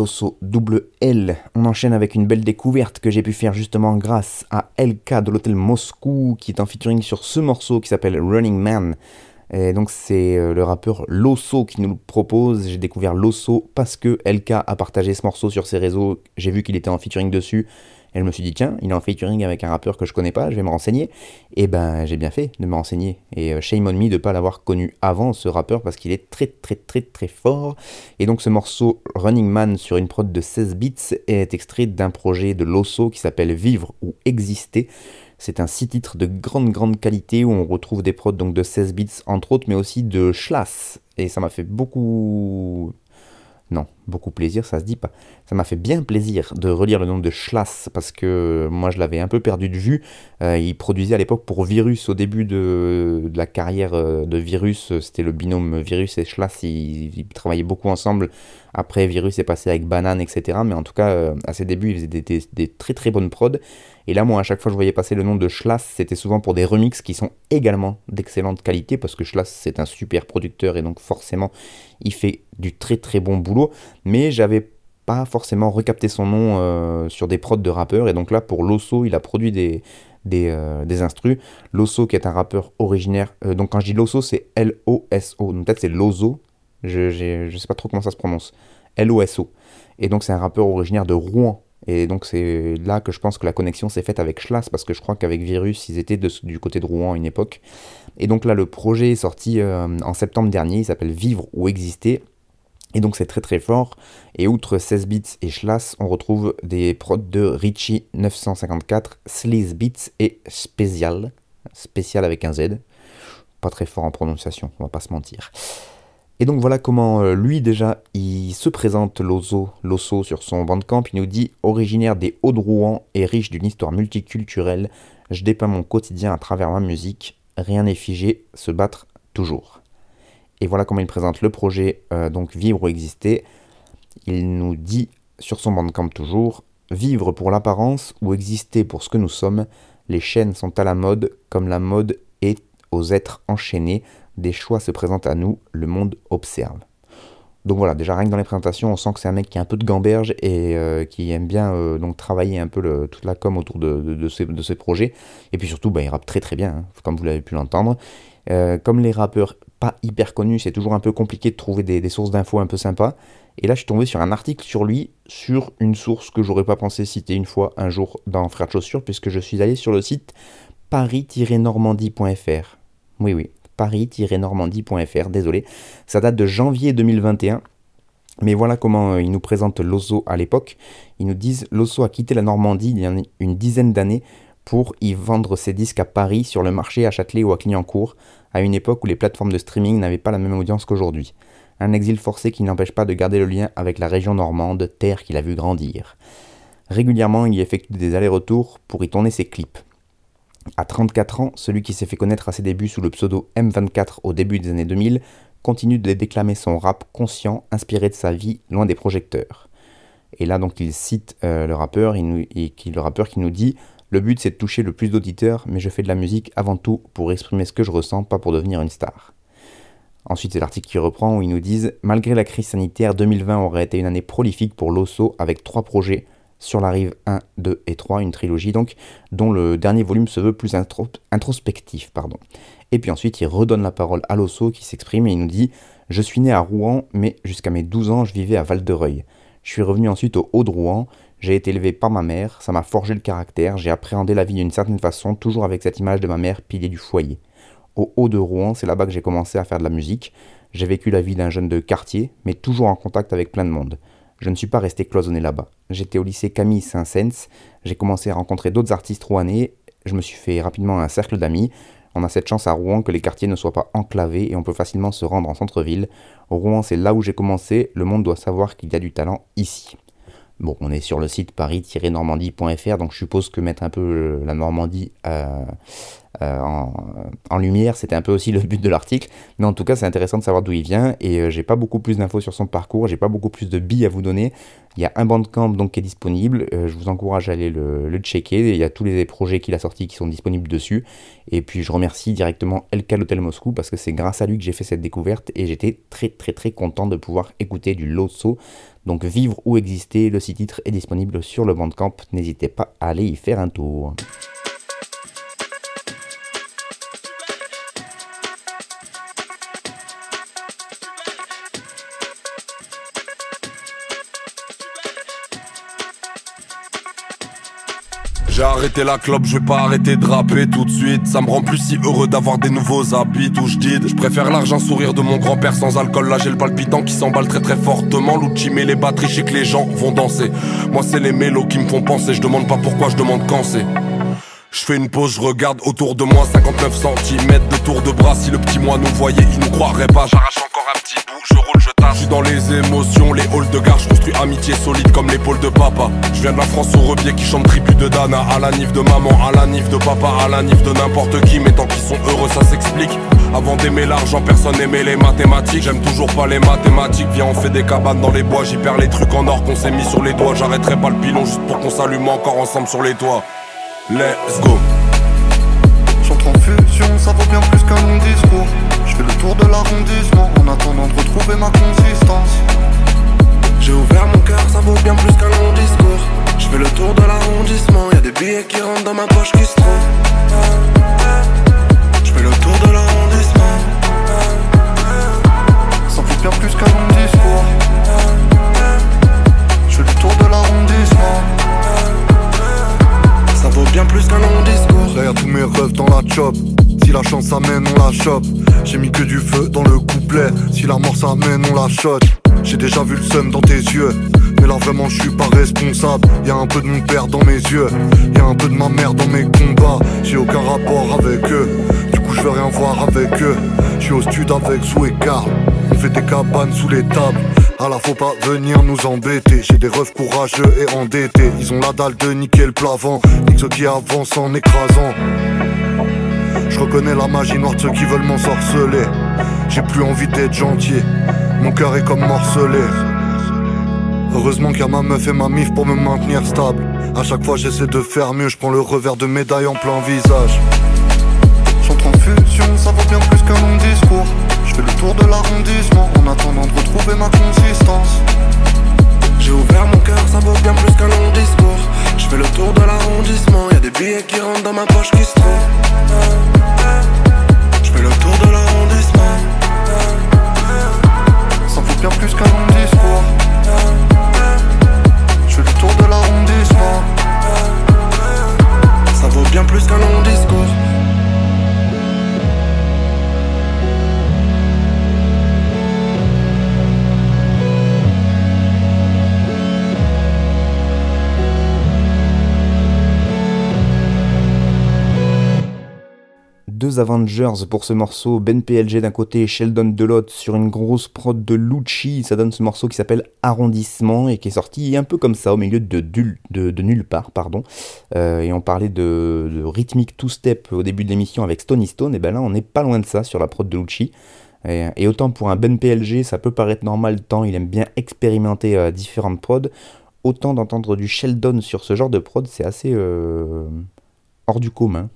Losso double L. On enchaîne avec une belle découverte que j'ai pu faire justement grâce à LK de l'hôtel Moscou qui est en featuring sur ce morceau qui s'appelle Running Man. Et donc c'est euh, le rappeur Losso qui nous propose. J'ai découvert Losso parce que LK a partagé ce morceau sur ses réseaux. J'ai vu qu'il était en featuring dessus. Et je me suis dit, tiens, il est en featuring avec un rappeur que je connais pas, je vais me renseigner. Et ben, j'ai bien fait de me renseigner. Et euh, shame on me de pas l'avoir connu avant, ce rappeur, parce qu'il est très, très, très, très fort. Et donc, ce morceau Running Man sur une prod de 16 bits est extrait d'un projet de Losso qui s'appelle Vivre ou Exister. C'est un six titres de grande, grande qualité où on retrouve des prods donc de 16 bits entre autres, mais aussi de Schlass. Et ça m'a fait beaucoup non, beaucoup plaisir, ça se dit pas. Ça m'a fait bien plaisir de relire le nom de Schlass parce que moi je l'avais un peu perdu de vue. Euh, il produisait à l'époque pour Virus au début de, la carrière euh, de Virus, c'était le binôme Virus et Schlass, ils, travaillaient beaucoup ensemble. Après Virus est passé avec Banane, etc. Mais en tout cas, euh, à ses débuts, il faisait des, des, très très bonnes prods. Et là, moi, à chaque fois je voyais passer le nom de Schlass, c'était souvent pour des remixes qui sont également d'excellente qualité parce que Schlass c'est un super producteur et donc forcément il fait du très très bon boulot. Mais j'avais pas forcément recapté son nom euh, sur des prods de rappeurs. Et donc là, pour Losso, il a produit des, des, euh, instrus. Losso, qui est un rappeur originaire. Euh, donc quand je dis Losso, c'est L-O-S-O. Donc peut-être c'est Lozo. Je, je sais pas trop comment ça se prononce. L-O-S-O. Et donc c'est un rappeur originaire de Rouen. Et donc c'est là que je pense que la connexion s'est faite avec Schlass, parce que je crois qu'avec Virus, ils étaient du côté de Rouen à une époque. Et donc là, le projet est sorti en septembre dernier, il s'appelle Vivre ou Exister. Et donc c'est très très fort. Et outre 16 bits et Schlass, on retrouve des prods de Richie 954, Sleaze et Special. Spécial avec un Z. Pas très fort en prononciation, on va pas se mentir. Et donc voilà comment euh, lui déjà il se présente l'osso, l'osso sur son bandcamp. Il nous dit originaire des Hauts-de-Rouen et riche d'une histoire multiculturelle, je dépeins mon quotidien à travers ma musique. Rien n'est figé, se battre toujours. Et voilà comment il présente le projet, euh, donc Vivre ou Exister. Il nous dit sur son bandcamp toujours Vivre pour l'apparence ou exister pour ce que nous sommes, les chaînes sont à la mode comme la mode est aux êtres enchaînés, des choix se présentent à nous, le monde observe. Donc voilà, déjà rien que dans les présentations, on sent que c'est un mec qui a un peu de gamberge et euh, qui aime bien euh, donc travailler un peu toute la com autour de, ces, projets. Et puis surtout, bah, il rappe très très bien, hein, comme vous l'avez pu l'entendre. comme les rappeurs pas hyper connu, c'est toujours un peu compliqué de trouver des, sources d'infos un peu sympas. Et là, je suis tombé sur un article sur lui, sur une source que j'aurais pas pensé citer une fois un jour dans Frères de Chaussures, puisque je suis allé sur le site paris-normandie.fr. Oui, oui, paris-normandie.fr, désolé. Ça date de janvier 2021. Mais voilà comment euh, ils nous présentent Losso à l'époque. Ils nous disent Losso a quitté la Normandie il y a une dizaine d'années pour y vendre ses disques à Paris, sur le marché, à Châtelet ou à Clignancourt, à une époque où les plateformes de streaming n'avaient pas la même audience qu'aujourd'hui. Un exil forcé qui n'empêche pas de garder le lien avec la région normande, terre qu'il a vu grandir. Régulièrement, il y effectue des allers-retours pour y tourner ses clips. À 34 ans, celui qui s'est fait connaître à ses débuts sous le pseudo M24 au début des années 2000 continue de déclamer son rap conscient, inspiré de sa vie, loin des projecteurs. Et là, donc, il cite euh, le, rappeur, le rappeur qui nous dit le but c'est de toucher le plus d'auditeurs, mais je fais de la musique avant tout pour exprimer ce que je ressens, pas pour devenir une star. Ensuite, c'est l'article qui reprend où ils nous disent Malgré la crise sanitaire, 2020 aurait été une année prolifique pour l'OSO avec trois projets sur la rive 1, 2 et 3, une trilogie donc, dont le dernier volume se veut plus introspectif. Pardon. Et puis ensuite, il redonne la parole à l'OSO qui s'exprime et il nous dit Je suis né à Rouen, mais jusqu'à mes 12 ans, je vivais à Val-de-Reuil. Je suis revenu ensuite au Haut de Rouen, j'ai été élevé par ma mère, ça m'a forgé le caractère, j'ai appréhendé la vie d'une certaine façon, toujours avec cette image de ma mère pilier du foyer. Au haut de Rouen, c'est là-bas que j'ai commencé à faire de la musique. J'ai vécu la vie d'un jeune de quartier, mais toujours en contact avec plein de monde. Je ne suis pas resté cloisonné là-bas. J'étais au lycée Camille Saint-Saëns, j'ai commencé à rencontrer d'autres artistes rouennais, je me suis fait rapidement un cercle d'amis. On a cette chance à Rouen que les quartiers ne soient pas enclavés et on peut facilement se rendre en centre-ville. Rouen, c'est là où j'ai commencé, le monde doit savoir qu'il y a du talent ici. Bon, on est sur le site paris-normandie.fr, donc je suppose que mettre un peu euh, la Normandie euh, euh, en, lumière, c'était un peu aussi le but de l'article. Mais en tout cas, c'est intéressant de savoir d'où il vient. Et j'ai pas beaucoup plus d'infos sur son parcours, j'ai pas beaucoup plus de billes à vous donner. Il y a un bandcamp donc qui est disponible. je vous encourage à aller le, checker. Il y a tous les projets qu'il a sortis qui sont disponibles dessus. Et puis je remercie directement Elkal Hotel Moscou parce que c'est grâce à lui que j'ai fait cette découverte et j'étais très très très content de pouvoir écouter du Losso donc Vivre ou Exister, le site titre est disponible sur le Bandcamp, n'hésitez pas à aller y faire un tour. Arrêté la clope, je vais pas arrêter de rapper tout de suite. Ça me rend plus si heureux d'avoir des nouveaux habits où je dis. Je préfère l'argent sourire de mon grand-père sans alcool. Là j'ai le palpitant qui s'emballe très très fortement. L'outil met les batteries, je que les gens vont danser. Moi c'est les mélos qui me font penser. Je demande pas pourquoi, je demande quand c'est. Je fais une pause, je regarde autour de moi 59 cm de tour de bras. Si le petit moi nous voyait, il nous croirait pas. J'arrache encore un petit bout, je roule, je. Je suis dans les émotions, les halls de gare, je construis amitié solide comme l'épaule de papa. Je viens de la France au rebier qui chante tribu de Dana, à la nif de maman, à la nif de papa, à la nif de n'importe qui, mais tant qu'ils sont heureux, ça s'explique. Avant d'aimer l'argent, personne n'aimait les mathématiques. J'aime toujours pas les mathématiques. Viens, on fait des cabanes dans les bois. J'y perds les trucs en or qu'on s'est mis sur les doigts. J'arrêterai pas le pilon juste pour qu'on s'allume encore ensemble sur les toits. Let's go. J'entre en fusion, ça vaut bien plus qu'un long discours. Fais le tour de l'arrondissement en attendant de retrouver ma consistance. J'ai ouvert mon cœur, ça vaut bien plus qu'un long discours. Je fais le tour de l'arrondissement, y'a des billets qui rentrent dans ma poche qui se trouvent. Je fais le tour de l'arrondissement. Ça vaut bien plus qu'un long discours. Je fais le tour de l'arrondissement. Ça vaut bien plus qu'un long discours. Derrière tous mes rêves dans la chop. Si la chance amène, on la chope. J'ai mis que du feu dans le couplet. Si la mort s'amène, on la shot. J'ai déjà vu le seum dans tes yeux. Mais là vraiment je suis pas responsable. Y a un peu de mon père dans mes yeux. Y a un peu de ma mère dans mes combats. J'ai aucun rapport avec eux. Du coup je veux rien voir avec eux. Je suis au stud avec Sou et. On fait des cabanes sous les tables. À la faut pas venir nous embêter. J'ai des refs courageux et endettés. Ils ont la dalle de niquer le plavant. Nique ceux qui avancent en écrasant. Je reconnais la magie noire de ceux qui veulent m'ensorceler. J'ai plus envie d'être gentil. Mon cœur est comme morcelé. Heureusement qu'il y a ma meuf et ma mif pour me maintenir stable. À chaque fois j'essaie de faire mieux, je prends le revers de médaille en plein visage. J'entre en fusion, ça vaut bien plus qu'un long discours. Je fais le tour de l'arrondissement en attendant de retrouver ma consistance. J'ai ouvert mon cœur, ça vaut bien plus qu'un long discours. Fais le tour de l'arrondissement, y'a des billets qui rentrent dans ma poche qui se trouvent. Je fais le tour de l'arrondissement. Ça vaut bien plus qu'un long discours. Je fais le tour de l'arrondissement. Ça vaut bien plus qu'un long discours. Avengers pour ce morceau, Ben PLG d'un côté Sheldon de l'autre sur une grosse prod de Lucci, ça donne ce morceau qui s'appelle Arrondissement et qui est sorti un peu comme ça au milieu de, nulle part, pardon. Euh, et on parlait de, rythmique two-step au début de l'émission avec Stony Stone, et ben là on n'est pas loin de ça sur la prod de Lucci. Et, et, autant pour un Ben PLG, ça peut paraître normal tant il aime bien expérimenter euh, différentes prods, autant d'entendre du Sheldon sur ce genre de prod, c'est assez euh, hors du commun.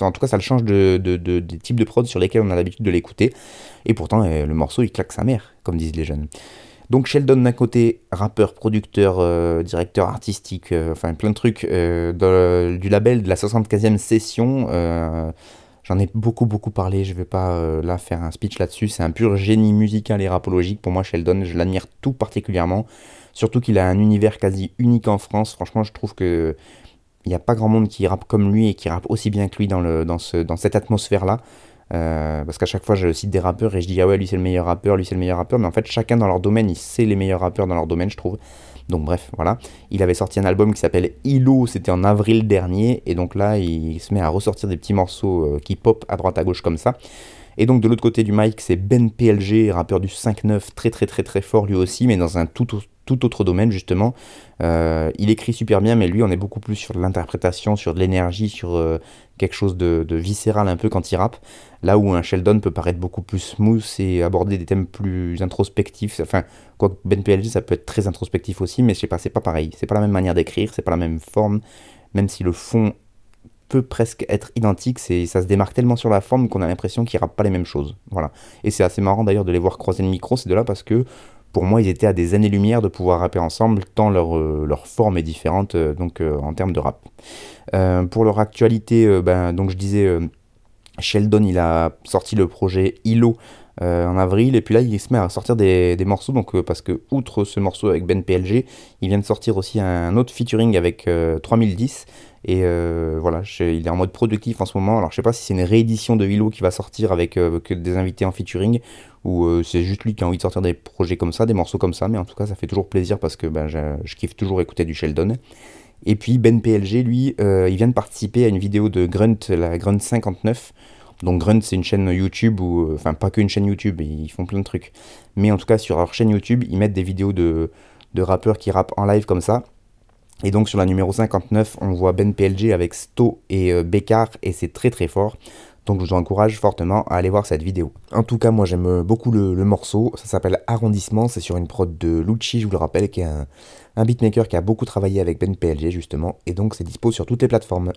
En tout cas, ça le change de, de, de, des types de prod sur lesquels on a l'habitude de l'écouter. Et pourtant, euh, le morceau, il claque sa mère, comme disent les jeunes. Donc Sheldon d'un côté, rappeur, producteur, euh, directeur artistique, euh, enfin plein de trucs, du label de la 75e session. J'en ai beaucoup beaucoup parlé, je vais pas là faire un speech là-dessus. C'est un pur génie musical et rapologique. Pour moi, Sheldon, je l'admire tout particulièrement. Surtout qu'il a un univers quasi unique en France. Franchement, je trouve que il n'y a pas grand monde qui rappe comme lui et qui rappe aussi bien que lui dans, cette atmosphère-là. Euh, parce qu'à chaque fois, je cite des rappeurs et je dis ah ouais, lui c'est le meilleur rappeur, lui c'est le meilleur rappeur, mais en fait, chacun dans leur domaine, il sait les meilleurs rappeurs dans leur domaine, je trouve. Donc, bref, voilà. Il avait sorti un album qui s'appelle Ilo, c'était en avril dernier, et donc là, il se met à ressortir des petits morceaux euh, qui pop à droite à gauche comme ça. Et donc, de l'autre côté du mic, c'est Ben PLG, rappeur du 5-9, très très très très fort lui aussi, mais dans un tout, tout autre domaine justement. Euh, il écrit super bien, mais lui, on est beaucoup plus sur l'interprétation, sur de l'énergie, sur euh, quelque chose de, viscéral un peu quand il rappe. Là où un Sheldon peut paraître beaucoup plus smooth et aborder des thèmes plus introspectifs. Enfin, quoi Ben PLG, ça peut être très introspectif aussi, mais je sais pas, c'est pas pareil. C'est pas la même manière d'écrire, c'est pas la même forme, même si le fond peut presque être identique, c'est ça se démarque tellement sur la forme qu'on a l'impression qu'ils rappent pas les mêmes choses. Voilà. Et c'est assez marrant d'ailleurs de les voir croiser le micro, c'est de là parce que pour moi, ils étaient à des années-lumière de pouvoir rapper ensemble, tant leur, euh, leur forme est différente euh, donc, euh, en termes de rap. pour leur actualité, ben, donc je disais, Sheldon, il a sorti le projet ILO en avril, et puis là, il se met à sortir des, des morceaux, donc, parce que, outre ce morceau avec Ben PLG, il vient de sortir aussi un autre featuring avec 3010, et voilà, il est en mode productif en ce moment. Alors je sais pas si c'est une réédition de Hilo qui va sortir avec des invités en featuring ou euh, c'est juste lui qui a envie de sortir des projets comme ça, des morceaux comme ça, mais en tout cas ça fait toujours plaisir parce que ben, je, kiffe toujours écouter du Sheldon. Et puis Ben PLG, lui, euh, il vient de participer à une vidéo de Grunt, la Grunt 59, Donc Grunt, c'est une chaîne YouTube ou enfin pas qu'une chaîne YouTube, ils font plein de trucs. Mais en tout cas sur leur chaîne YouTube, ils mettent des vidéos de, de rappeurs qui rappent en live comme ça. Et donc sur la numéro 59, on voit Ben PLG avec Sto et euh, et c'est très très fort. Donc je vous encourage fortement à aller voir cette vidéo. En tout cas, moi j'aime beaucoup le, morceau. Ça s'appelle Arrondissement. C'est sur une prod de Lucci, je vous le rappelle, qui est un, un beatmaker qui a beaucoup travaillé avec Ben PLG justement. Et donc c'est dispo sur toutes les plateformes.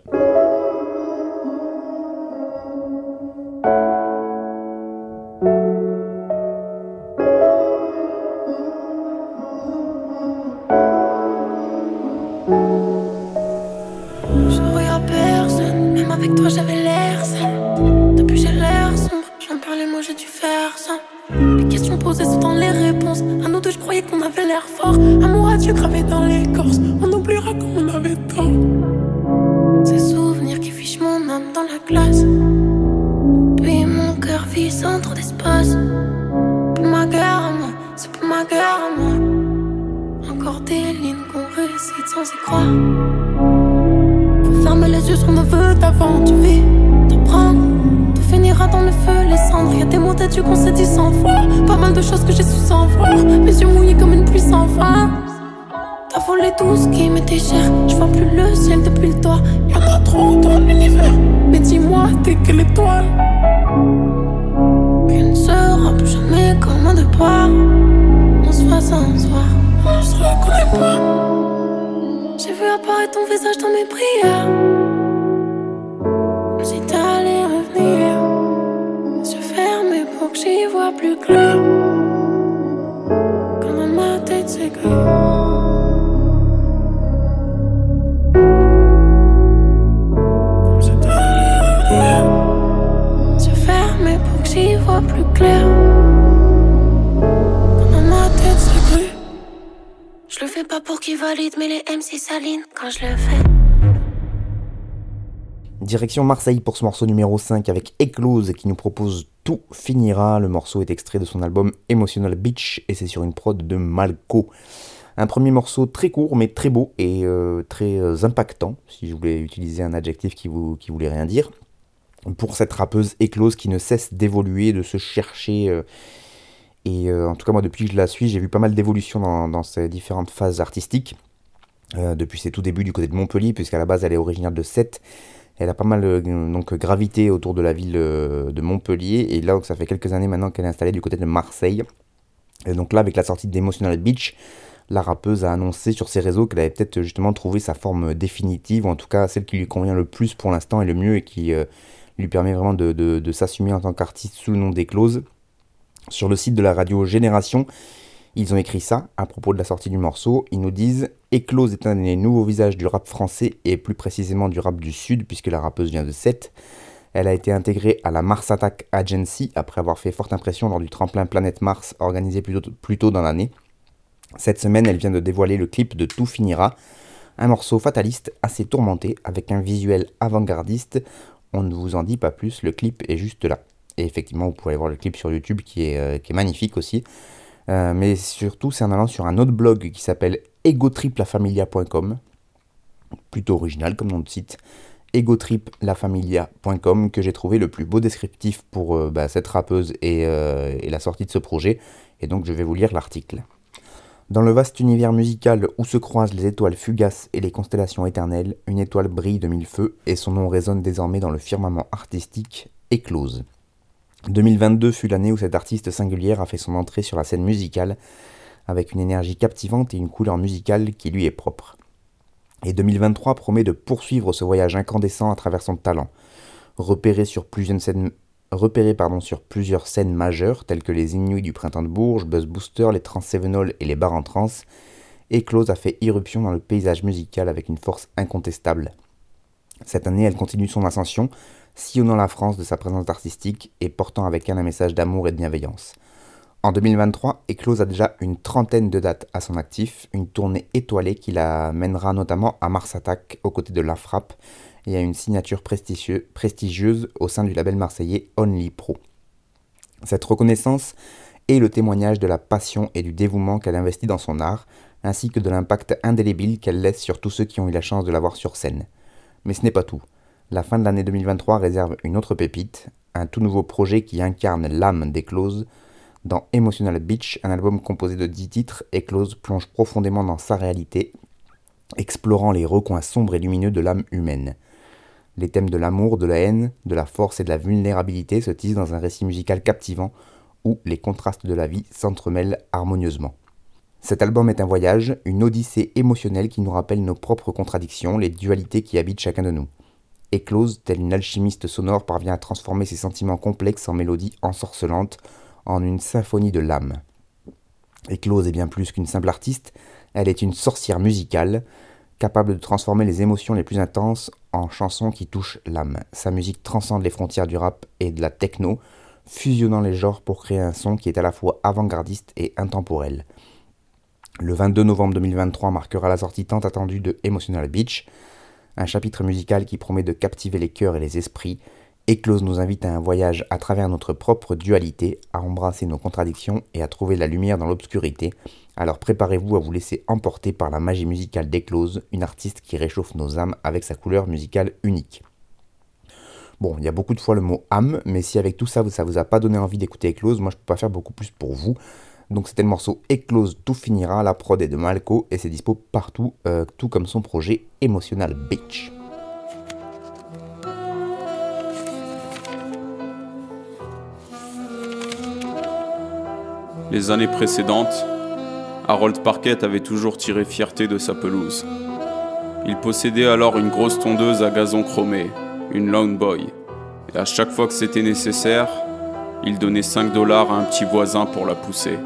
Avec toi j'avais l'air sale. Depuis j'ai l'air sombre. J'en parlais, moi j'ai dû faire ça. Les questions posées sont dans les réponses. À nous deux, je croyais qu'on avait l'air fort. Amour à Dieu gravé dans l'écorce. On oubliera qu'on avait tort. Ces souvenirs qui fichent mon âme dans la glace. Puis mon cœur vit sans trop d'espace. Pour ma guerre à moi, c'est pour ma guerre à moi. Encore des lignes qu'on récite sans y croire. Ferme les yeux sur nos voeux d'avant, tu vis, tu prends. Tout finira dans le feu, les cendres. Y'a des mots d'adieu qu'on s'est dit sans fois. Pas mal de choses que j'ai su sans voir. Mes yeux mouillés comme une pluie sans fin. T'as volé tout ce qui m'était cher. Je vois plus le ciel depuis le toit. Y'en a trop dans l'univers. Mais dis-moi, t'es quelle étoile? Tu ne sera plus jamais comme un départ. On se voit sans se voir. On se reconnaît pas. J'ai vu apparaître ton visage dans mes prières? Comme si t'allais revenir. Les yeux pour que j'y vois plus clair. Comme dans ma tête s'égare. j'y vois plus clair. Direction Marseille pour ce morceau numéro 5 avec Eclose qui nous propose Tout finira. Le morceau est extrait de son album Emotional Beach et c'est sur une prod de Malco. Un premier morceau très court mais très beau et euh, très euh, impactant, si je voulais utiliser un adjectif qui, vous, voulait rien dire, pour cette rappeuse Eclose qui ne cesse d'évoluer, de se chercher. Euh, et en tout cas, moi, depuis que je la suis, j'ai vu pas mal d'évolution dans, dans ses différentes phases artistiques. depuis ses tout débuts du côté de Montpellier, puisqu'à la base elle est originaire de Sète, elle a pas mal euh, donc gravité autour de la ville euh, de Montpellier et là ça fait quelques années maintenant qu'elle est installée du côté de Marseille. Et donc là avec la sortie d'Emotional Beach, la rappeuse a annoncé sur ses réseaux qu'elle avait peut-être justement trouvé sa forme définitive, ou en tout cas celle qui lui convient le plus pour l'instant et le mieux et qui euh, lui permet vraiment de, s'assumer en tant qu'artiste sous le nom d'Eclose. Sur le site de la radio Génération, ils ont écrit ça à propos de la sortie du morceau. Ils nous disent Eclose est un des nouveaux visages du rap français et plus précisément du rap du Sud, puisque la rappeuse vient de Sète. Elle a été intégrée à la Mars Attack Agency après avoir fait forte impression lors du tremplin Planète Mars organisé plus tôt, dans l'année. Cette semaine, elle vient de dévoiler le clip de Tout finira, un morceau fataliste assez tourmenté avec un visuel avant-gardiste. On ne vous en dit pas plus, le clip est juste là. Et effectivement, vous pouvez voir le clip sur YouTube qui est, euh, magnifique aussi. Euh, mais surtout, c'est en allant sur un autre blog qui s'appelle egotriplafamilia.com, plutôt original comme nom de site, egotriplafamilia.com, que j'ai trouvé le plus beau descriptif pour euh, bah, cette rappeuse et, la sortie de ce projet. Et donc, je vais vous lire l'article. Dans le vaste univers musical où se croisent les étoiles fugaces et les constellations éternelles, une étoile brille de mille feux et son nom résonne désormais dans le firmament artistique éclose. 2022 fut l'année où cette artiste singulière a fait son entrée sur la scène musicale avec une énergie captivante et une couleur musicale qui lui est propre. Et 2023 promet de poursuivre ce voyage incandescent à travers son talent. Repéré sur plusieurs scènes, majeures telles que les Inuits du Printemps de Bourges, Buzz Booster, les Trans et les Bars en Trans, Eclose a fait irruption dans le paysage musical avec une force incontestable. Cette année, elle continue son ascension sillonnant la France de sa présence artistique et portant avec elle un message d'amour et de bienveillance. En 2023, Eclose a déjà une trentaine de dates à son actif, une tournée étoilée qui la mènera notamment à Mars Attack aux côtés de La Frappe et à une signature prestigieuse au sein du label marseillais Only Pro. Cette reconnaissance est le témoignage de la passion et du dévouement qu'elle investit dans son art, ainsi que de l'impact indélébile qu'elle laisse sur tous ceux qui ont eu la chance de la voir sur scène. Mais ce n'est pas tout. La fin de l'année 2023 réserve une autre pépite, un tout nouveau projet qui incarne l'âme d'Eclose. Dans Emotional Beach, un album composé de 10 titres, Eclose plonge profondément dans sa réalité, explorant les recoins sombres et lumineux de l'âme humaine. Les thèmes de l'amour, de la haine, de la force et de la vulnérabilité se tissent dans un récit musical captivant où les contrastes de la vie s'entremêlent harmonieusement. Cet album est un voyage, une odyssée émotionnelle qui nous rappelle nos propres contradictions, les dualités qui habitent chacun de nous. Éclose, telle une alchimiste sonore, parvient à transformer ses sentiments complexes en mélodies ensorcelantes, en une symphonie de l'âme. Éclose est bien plus qu'une simple artiste, elle est une sorcière musicale, capable de transformer les émotions les plus intenses en chansons qui touchent l'âme. Sa musique transcende les frontières du rap et de la techno, fusionnant les genres pour créer un son qui est à la fois avant-gardiste et intemporel. Le 22 novembre 2023 marquera la sortie tant attendue de Emotional Beach, un chapitre musical qui promet de captiver les cœurs et les esprits. Eclose nous invite à un voyage à travers notre propre dualité, à embrasser nos contradictions et à trouver la lumière dans l'obscurité. Alors préparez-vous à vous laisser emporter par la magie musicale d'Eclose, une artiste qui réchauffe nos âmes avec sa couleur musicale unique. Bon, il y a beaucoup de fois le mot âme, mais si avec tout ça, ça vous a pas donné envie d'écouter Eclose, moi je peux pas faire beaucoup plus pour vous. Donc c'était le morceau Eclose Tout finira, la prod est de Malco et c'est dispo partout, euh, tout comme son projet Emotional Beach. Les années précédentes, Harold Parkett avait toujours tiré fierté de sa pelouse. Il possédait alors une grosse tondeuse à gazon chromé, une Long Boy. Et à chaque fois que c'était nécessaire, il donnait 5 dollars à un petit voisin pour la pousser.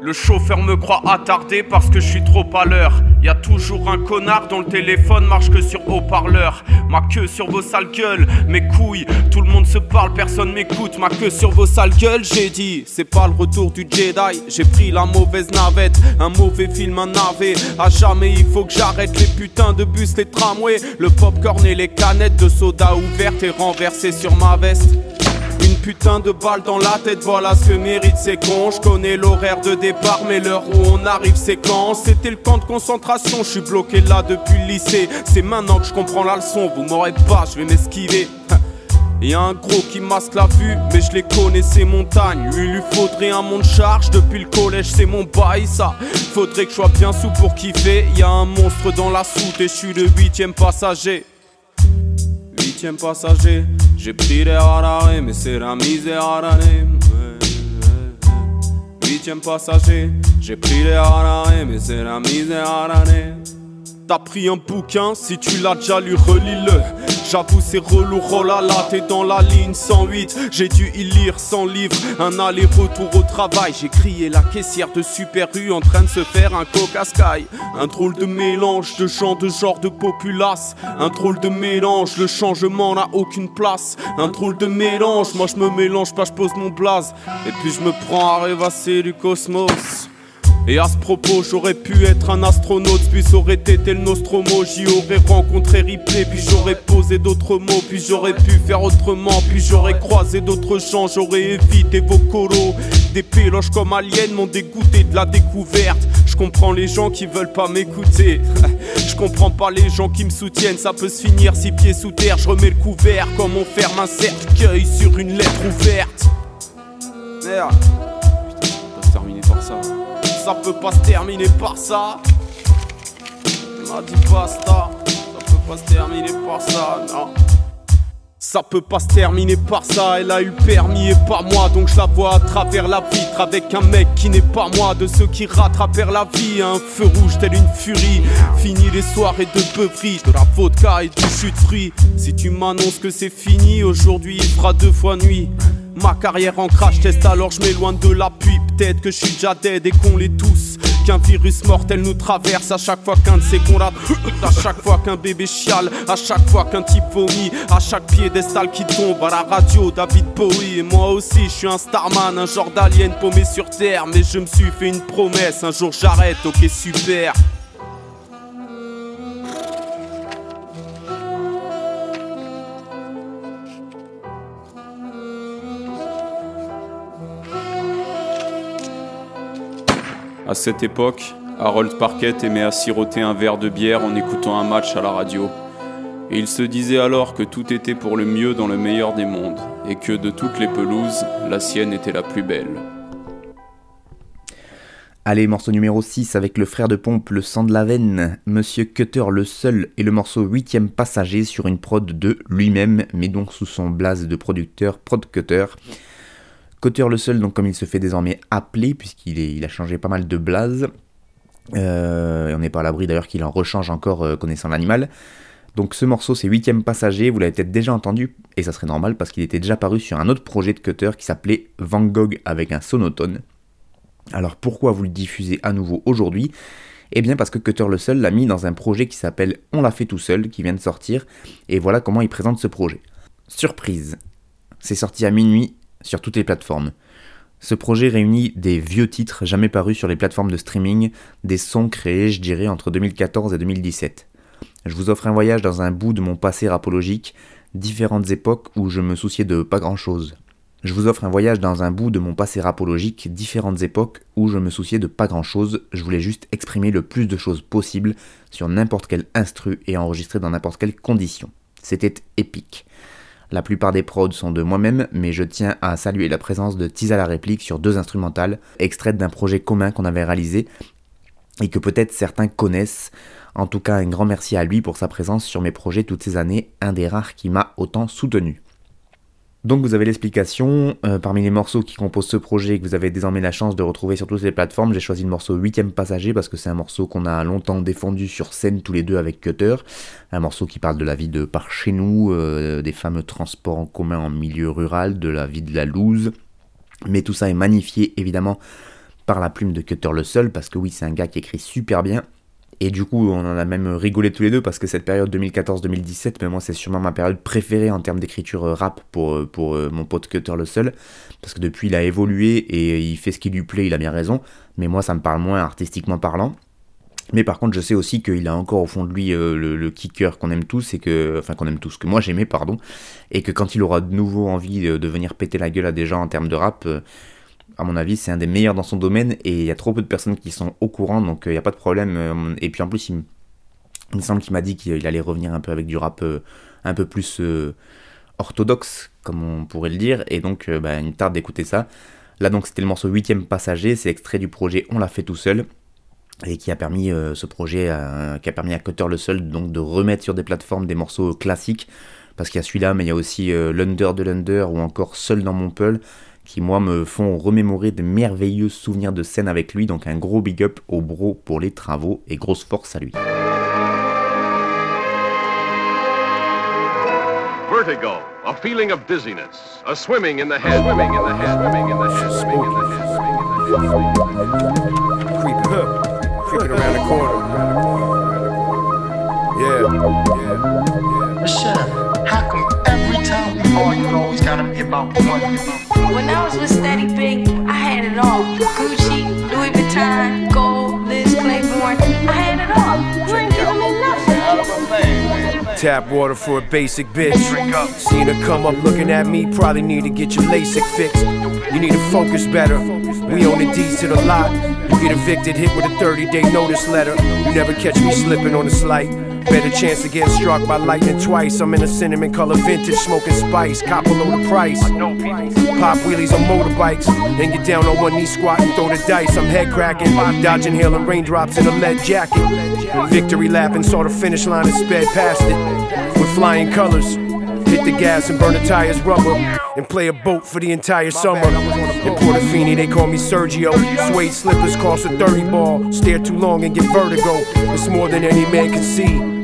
Le chauffeur me croit attardé parce que je suis trop à l'heure. Y a toujours un connard dont le téléphone marche que sur haut-parleur. Ma queue sur vos sales gueules, mes couilles, tout le monde se parle, personne m'écoute. Ma queue sur vos sales gueules, j'ai dit, c'est pas le retour du Jedi. J'ai pris la mauvaise navette, un mauvais film, un navet. À jamais il faut que j'arrête les putains de bus, les tramways, le popcorn et les canettes de soda ouvertes et renversées sur ma veste. Putain de balle dans la tête, voilà ce mérite ces cons. Je connais l'horaire de départ, mais l'heure où on arrive, c'est quand C'était le camp de concentration, je suis bloqué là depuis le lycée. C'est maintenant que je comprends la leçon, vous m'aurez pas, je vais m'esquiver. Y'a un gros qui masque la vue, mais je les connais ces montagnes. Il lui faudrait un monde charge, depuis le collège c'est mon bail ça. Faudrait que je sois bien sous pour kiffer. Y'a un monstre dans la soute et je suis le huitième passager. Huitième passager, j'ai pris les hararés, mais c'est la misère hararée. Huitième passager, j'ai pris les hararés, mais c'est la misère hararée. T'as pris un bouquin, si tu l'as déjà lu, relis-le. J'avoue, c'est relou, là, t'es dans la ligne 108. J'ai dû y lire 100 livres, un aller-retour au travail. J'ai crié la caissière de Super U en train de se faire un coca sky. Un drôle de mélange de gens de genre de populace. Un drôle de mélange, le changement n'a aucune place. Un drôle de mélange, moi je me mélange pas, je pose mon blaze. Et puis je me prends à rêvasser du cosmos. Et à ce propos, j'aurais pu être un astronaute, puis aurait été le Nostromo. J'y aurais rencontré Ripley, puis j'aurais posé d'autres mots, puis j'aurais pu faire autrement, puis j'aurais croisé d'autres gens, j'aurais évité vos colos. Des péloches comme aliens m'ont dégoûté de la découverte. Je comprends les gens qui veulent pas m'écouter. Je comprends pas les gens qui me soutiennent, ça peut se finir six pieds sous terre. Je remets le couvert comme on ferme un cercueil sur une lettre ouverte. Merde. Ça peut pas se terminer par ça. m'a dit basta, ça peut pas se terminer par ça, non. Ça peut pas se terminer par ça, elle a eu permis et pas moi Donc je la vois à travers la vitre avec un mec qui n'est pas moi De ceux qui rattrapèrent la vie, un feu rouge tel une furie Fini les soirées de beuverie, de la vodka et du jus de fruits Si tu m'annonces que c'est fini, aujourd'hui il fera deux fois nuit Ma carrière en crash test alors je m'éloigne de l'appui Peut-être que je suis déjà dead et qu'on l'est tous. Qu'un virus mortel nous traverse à chaque fois qu'un de ces cons À chaque fois qu'un bébé chiale À chaque fois qu'un type vomit À chaque piédestal qui tombe à la radio David Bowie. Et moi aussi je suis un starman Un genre d'alien paumé sur terre. Mais je me suis fait une promesse Un jour j'arrête ok super À cette époque, Harold Parkett aimait à siroter un verre de bière en écoutant un match à la radio. Et il se disait alors que tout était pour le mieux dans le meilleur des mondes. et que de toutes les pelouses, la sienne était la plus belle. Allez, morceau numéro 6 avec le frère de pompe, le sang de la veine, Monsieur Cutter le seul et le morceau 8ème passager sur une prod de lui-même, mais donc sous son blaze de producteur, Prod Cutter. Cutter le seul, donc comme il se fait désormais appeler, puisqu'il il a changé pas mal de blaze. Euh, on n'est pas à l'abri d'ailleurs qu'il en rechange encore euh, connaissant l'animal. Donc ce morceau c'est 8ème passager, vous l'avez peut-être déjà entendu, et ça serait normal parce qu'il était déjà paru sur un autre projet de Cutter qui s'appelait Van Gogh avec un sonotone. Alors pourquoi vous le diffusez à nouveau aujourd'hui? Eh bien parce que Cutter le seul l'a mis dans un projet qui s'appelle On l'a fait tout seul, qui vient de sortir, et voilà comment il présente ce projet. Surprise C'est sorti à minuit sur toutes les plateformes. Ce projet réunit des vieux titres jamais parus sur les plateformes de streaming, des sons créés, je dirais, entre 2014 et 2017. Je vous offre un voyage dans un bout de mon passé rapologique, différentes époques où je me souciais de pas grand chose. Je vous offre un voyage dans un bout de mon passé rapologique, différentes époques où je me souciais de pas grand chose, je voulais juste exprimer le plus de choses possible sur n'importe quel instru et enregistrer dans n'importe quelle condition. C'était épique. La plupart des prods sont de moi-même, mais je tiens à saluer la présence de Tisa la réplique sur deux instrumentales, extraites d'un projet commun qu'on avait réalisé et que peut-être certains connaissent. En tout cas, un grand merci à lui pour sa présence sur mes projets toutes ces années, un des rares qui m'a autant soutenu. Donc vous avez l'explication, euh, parmi les morceaux qui composent ce projet et que vous avez désormais la chance de retrouver sur toutes les plateformes, j'ai choisi le morceau 8ème passager parce que c'est un morceau qu'on a longtemps défendu sur scène tous les deux avec Cutter, un morceau qui parle de la vie de par chez nous, euh, des fameux transports en commun en milieu rural, de la vie de la loose, mais tout ça est magnifié évidemment par la plume de Cutter le seul parce que oui c'est un gars qui écrit super bien et du coup, on en a même rigolé tous les deux parce que cette période 2014-2017, mais moi, c'est sûrement ma période préférée en termes d'écriture euh, rap pour, euh, euh, mon pote Cutter le seul. Parce que depuis, il a évolué et il fait ce qui lui plaît, il a bien raison. Mais moi, ça me parle moins artistiquement parlant. Mais par contre, je sais aussi qu'il a encore au fond de lui le, kicker qu'on aime tous, et que, enfin qu'on aime tous, que moi j'aimais, pardon, et que quand il aura de nouveau envie de, venir péter la gueule à des gens en termes de rap, à mon avis, c'est un des meilleurs dans son domaine et il y a trop peu de personnes qui sont au courant, donc il n'y a pas de problème. et puis en plus, il, me semble qu'il m'a dit qu'il allait revenir un peu avec du rap un peu plus orthodoxe, comme on pourrait le dire, et donc bah, une tarde d'écouter ça. Là donc c'était le morceau 8ème passager, c'est extrait du projet On l'a fait tout seul, et qui a permis ce projet, qui a permis à Cutter le seul donc de remettre sur des plateformes des morceaux classiques, parce qu'il y a celui-là, mais il y a aussi L'Under de l'Under ou encore Seul dans mon Peul, qui moi me font remémorer de merveilleux souvenirs de scène avec lui, donc un gros big up au bro pour les travaux et grosse force à lui. Vertigo, a feeling of dizziness, a swimming in the head, swimming in the head, swimming in the head, swimming in the head. Creeping up, creeping around the corner. Yeah, yeah, yeah. Up. How come every time we argue, you always gotta be about one? When I was with Steady Big, I had it all. Gucci, Louis Vuitton, gold, Liz Claiborne. I had it all. You ain't giving me nothing. Tap water for a basic bitch. Trick up seen her come up looking at me, probably need to get your LASIK fixed. You need to focus better. We own the deeds to the lot. You get evicted, hit with a 30 day notice letter. You never catch me slipping on the slight. Better chance of getting struck by lightning twice. I'm in a cinnamon color vintage, smoking spice. Cop below the price. Pop wheelies on motorbikes. Then get down on one knee, squat and throw the dice. I'm head cracking, dodging hail and raindrops in a lead jacket. Victory lapping, saw the finish line and sped past it. With flying colors. Hit the gas and burn the tires rubber. And play a boat for the entire summer. In Portofini, they call me Sergio. Suede slippers cost a 30 ball. Stare too long and get vertigo. It's more than any man can see.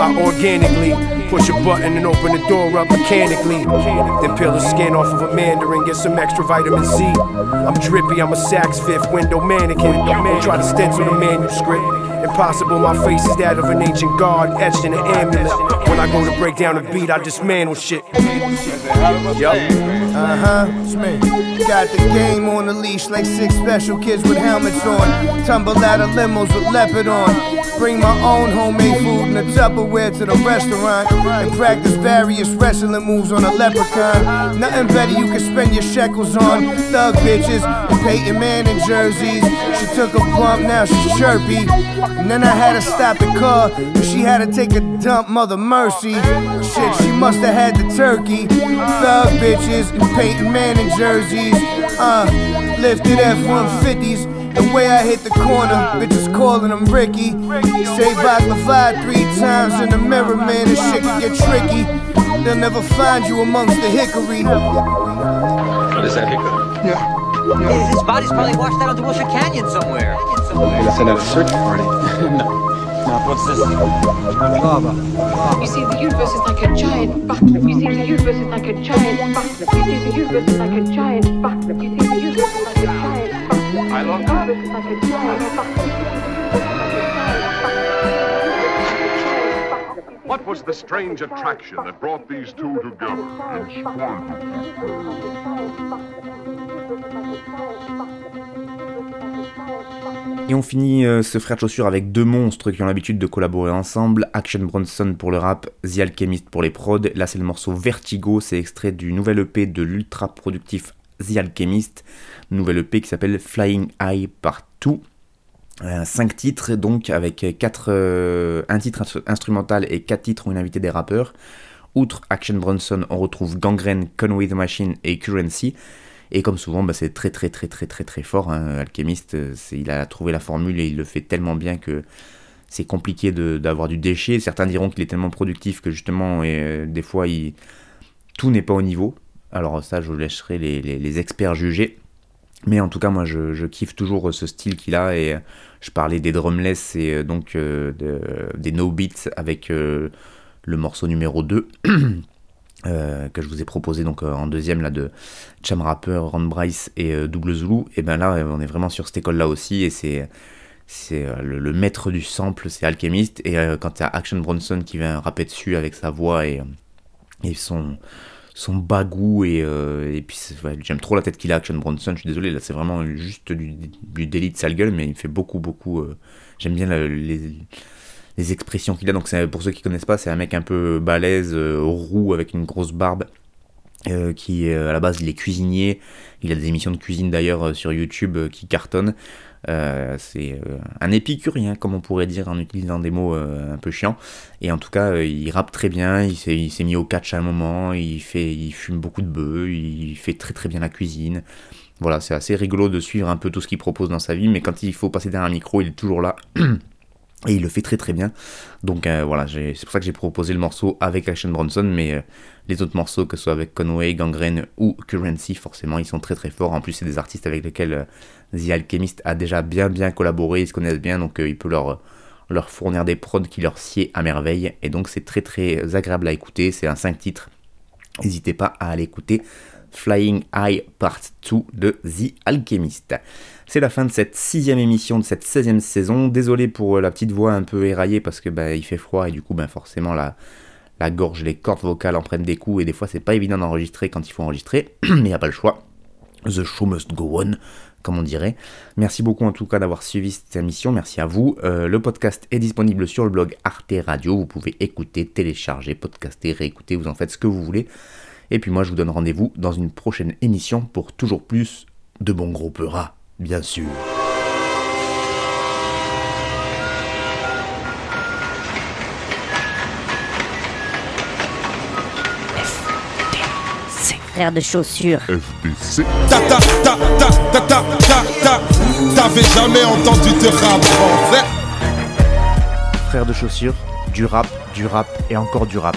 I organically push a button and open the door up mechanically. Then peel the skin off of a mandarin, get some extra vitamin C. I'm drippy, I'm a sax fifth window mannequin. Don't Try to stencil the manuscript. Impossible, my face is that of an ancient god etched in an amulet. When I go to break down a beat, I dismantle shit. Yup. Uh huh, it's me. Got the game on the leash like six special kids with helmets on. Tumble out of limos with leopard on. Bring my own homemade food in a Tupperware to the restaurant. And practice various wrestling moves on a leprechaun. Nothing better you can spend your shekels on. Thug bitches and Peyton Manning jerseys. She took a bump, now she's chirpy. And then I had to stop the car, but she had to take a dump, mother mercy. Shit, she must have had the turkey. Thug bitches and Peyton Manning jerseys. Uh, lifted F-150s. The way I hit the corner, bitches calling him Ricky. Say Baklava three times in the mirror, man, this shit can get tricky. They'll never find you amongst the hickory. What is that hickory? Yeah. Yeah. His body's probably washed out onto Wilshire Canyon somewhere. somewhere. Gonna send out a search party. no. No, what's this? Lava. You see, the universe is like a giant backflip. You see, the universe is like a giant backflip. You see, the universe is like a giant backflip. You see, the universe is like a giant backflip. I love The universe is like a giant backflip. Et on finit euh, ce frère de chaussures avec deux monstres qui ont l'habitude de collaborer ensemble, Action Bronson pour le rap, The Alchemist pour les prods. Là c'est le morceau Vertigo, c'est extrait du nouvel EP de l'ultra productif The Alchemist, nouvel EP qui s'appelle Flying High Part 2. Euh, 5 titres donc avec quatre, euh, un titre instrumental et 4 titres où il invité des rappeurs. Outre Action Bronson, on retrouve Gangrene, Conway the Machine et Currency. Et comme souvent, bah, c'est très très très très très très fort. Hein. Alchemist, il a trouvé la formule et il le fait tellement bien que c'est compliqué d'avoir du déchet. Certains diront qu'il est tellement productif que justement, et, euh, des fois, tout n'est pas au niveau. Alors ça, je laisserai les, experts juger. Mais en tout cas, moi, je, kiffe toujours ce style qu'il a. Et je parlais des drumless et donc euh, de, des no beats avec euh, le morceau numéro 2. Euh, que je vous ai proposé donc euh, en deuxième là de Cham Rapper, Ron Bryce et euh, Double Zulu, et ben là on est vraiment sur cette école là aussi et c'est le, maître du sample, c'est Alchemist et quand il y a Action Bronson qui vient rapper dessus avec sa voix et, et son son bagou et, et puis j'aime trop la tête qu'il a Action Bronson, je suis désolé là c'est vraiment juste du, du délit de sale gueule mais il fait beaucoup beaucoup j'aime bien les les expressions qu'il a. Donc pour ceux qui connaissent pas, c'est un mec un peu balèze, euh, roux, avec une grosse barbe. Euh, qui à la base il est cuisinier, il a des émissions de cuisine d'ailleurs sur YouTube euh, qui cartonnent. C'est un épicurien comme on pourrait dire en utilisant des mots un peu chiants. Et en tout cas il rappe très bien, il s'est mis au catch à un moment, il, fait, il fume beaucoup de bœufs, il fait très très bien la cuisine. Voilà, c'est assez rigolo de suivre un peu tout ce qu'il propose dans sa vie, mais quand il faut passer derrière un micro, il est toujours là. Et il le fait très très bien. Donc euh, voilà, c'est pour ça que j'ai proposé le morceau avec Action Bronson, mais euh, les autres morceaux, que ce soit avec Conway, Gangrene ou Currency, forcément, ils sont très très forts. En plus, c'est des artistes avec lesquels euh, The Alchemist a déjà bien bien collaboré, ils se connaissent bien, donc il peut leur, leur fournir des prods qui leur sied à merveille. Et donc c'est très très agréable à écouter, c'est un 5 titres. N'hésitez pas à aller écouter Flying High Part 2 de The Alchemist. C'est la fin de cette sixième émission de cette 16e saison. Désolé pour la petite voix un peu éraillée parce que bah, il fait froid et du coup bah, forcément la, la gorge, les cordes vocales en prennent des coups et des fois c'est pas évident d'enregistrer quand il faut enregistrer, mais il n'y a pas le choix. The show must go on, comme on dirait. Merci beaucoup en tout cas d'avoir suivi cette émission, merci à vous. Euh, le podcast est disponible sur le blog Arte Radio, vous pouvez écouter, télécharger, podcaster, réécouter, vous en faites ce que vous voulez. Et puis moi je vous donne rendez-vous dans une prochaine émission pour toujours plus de bons gros peuras bien sûr. FDC. Frère de chaussures. FDC. Ta ta ta ta ta ta ta ta. T'avais jamais entendu de rap en fait. Frère de chaussures, du rap, du rap et encore du rap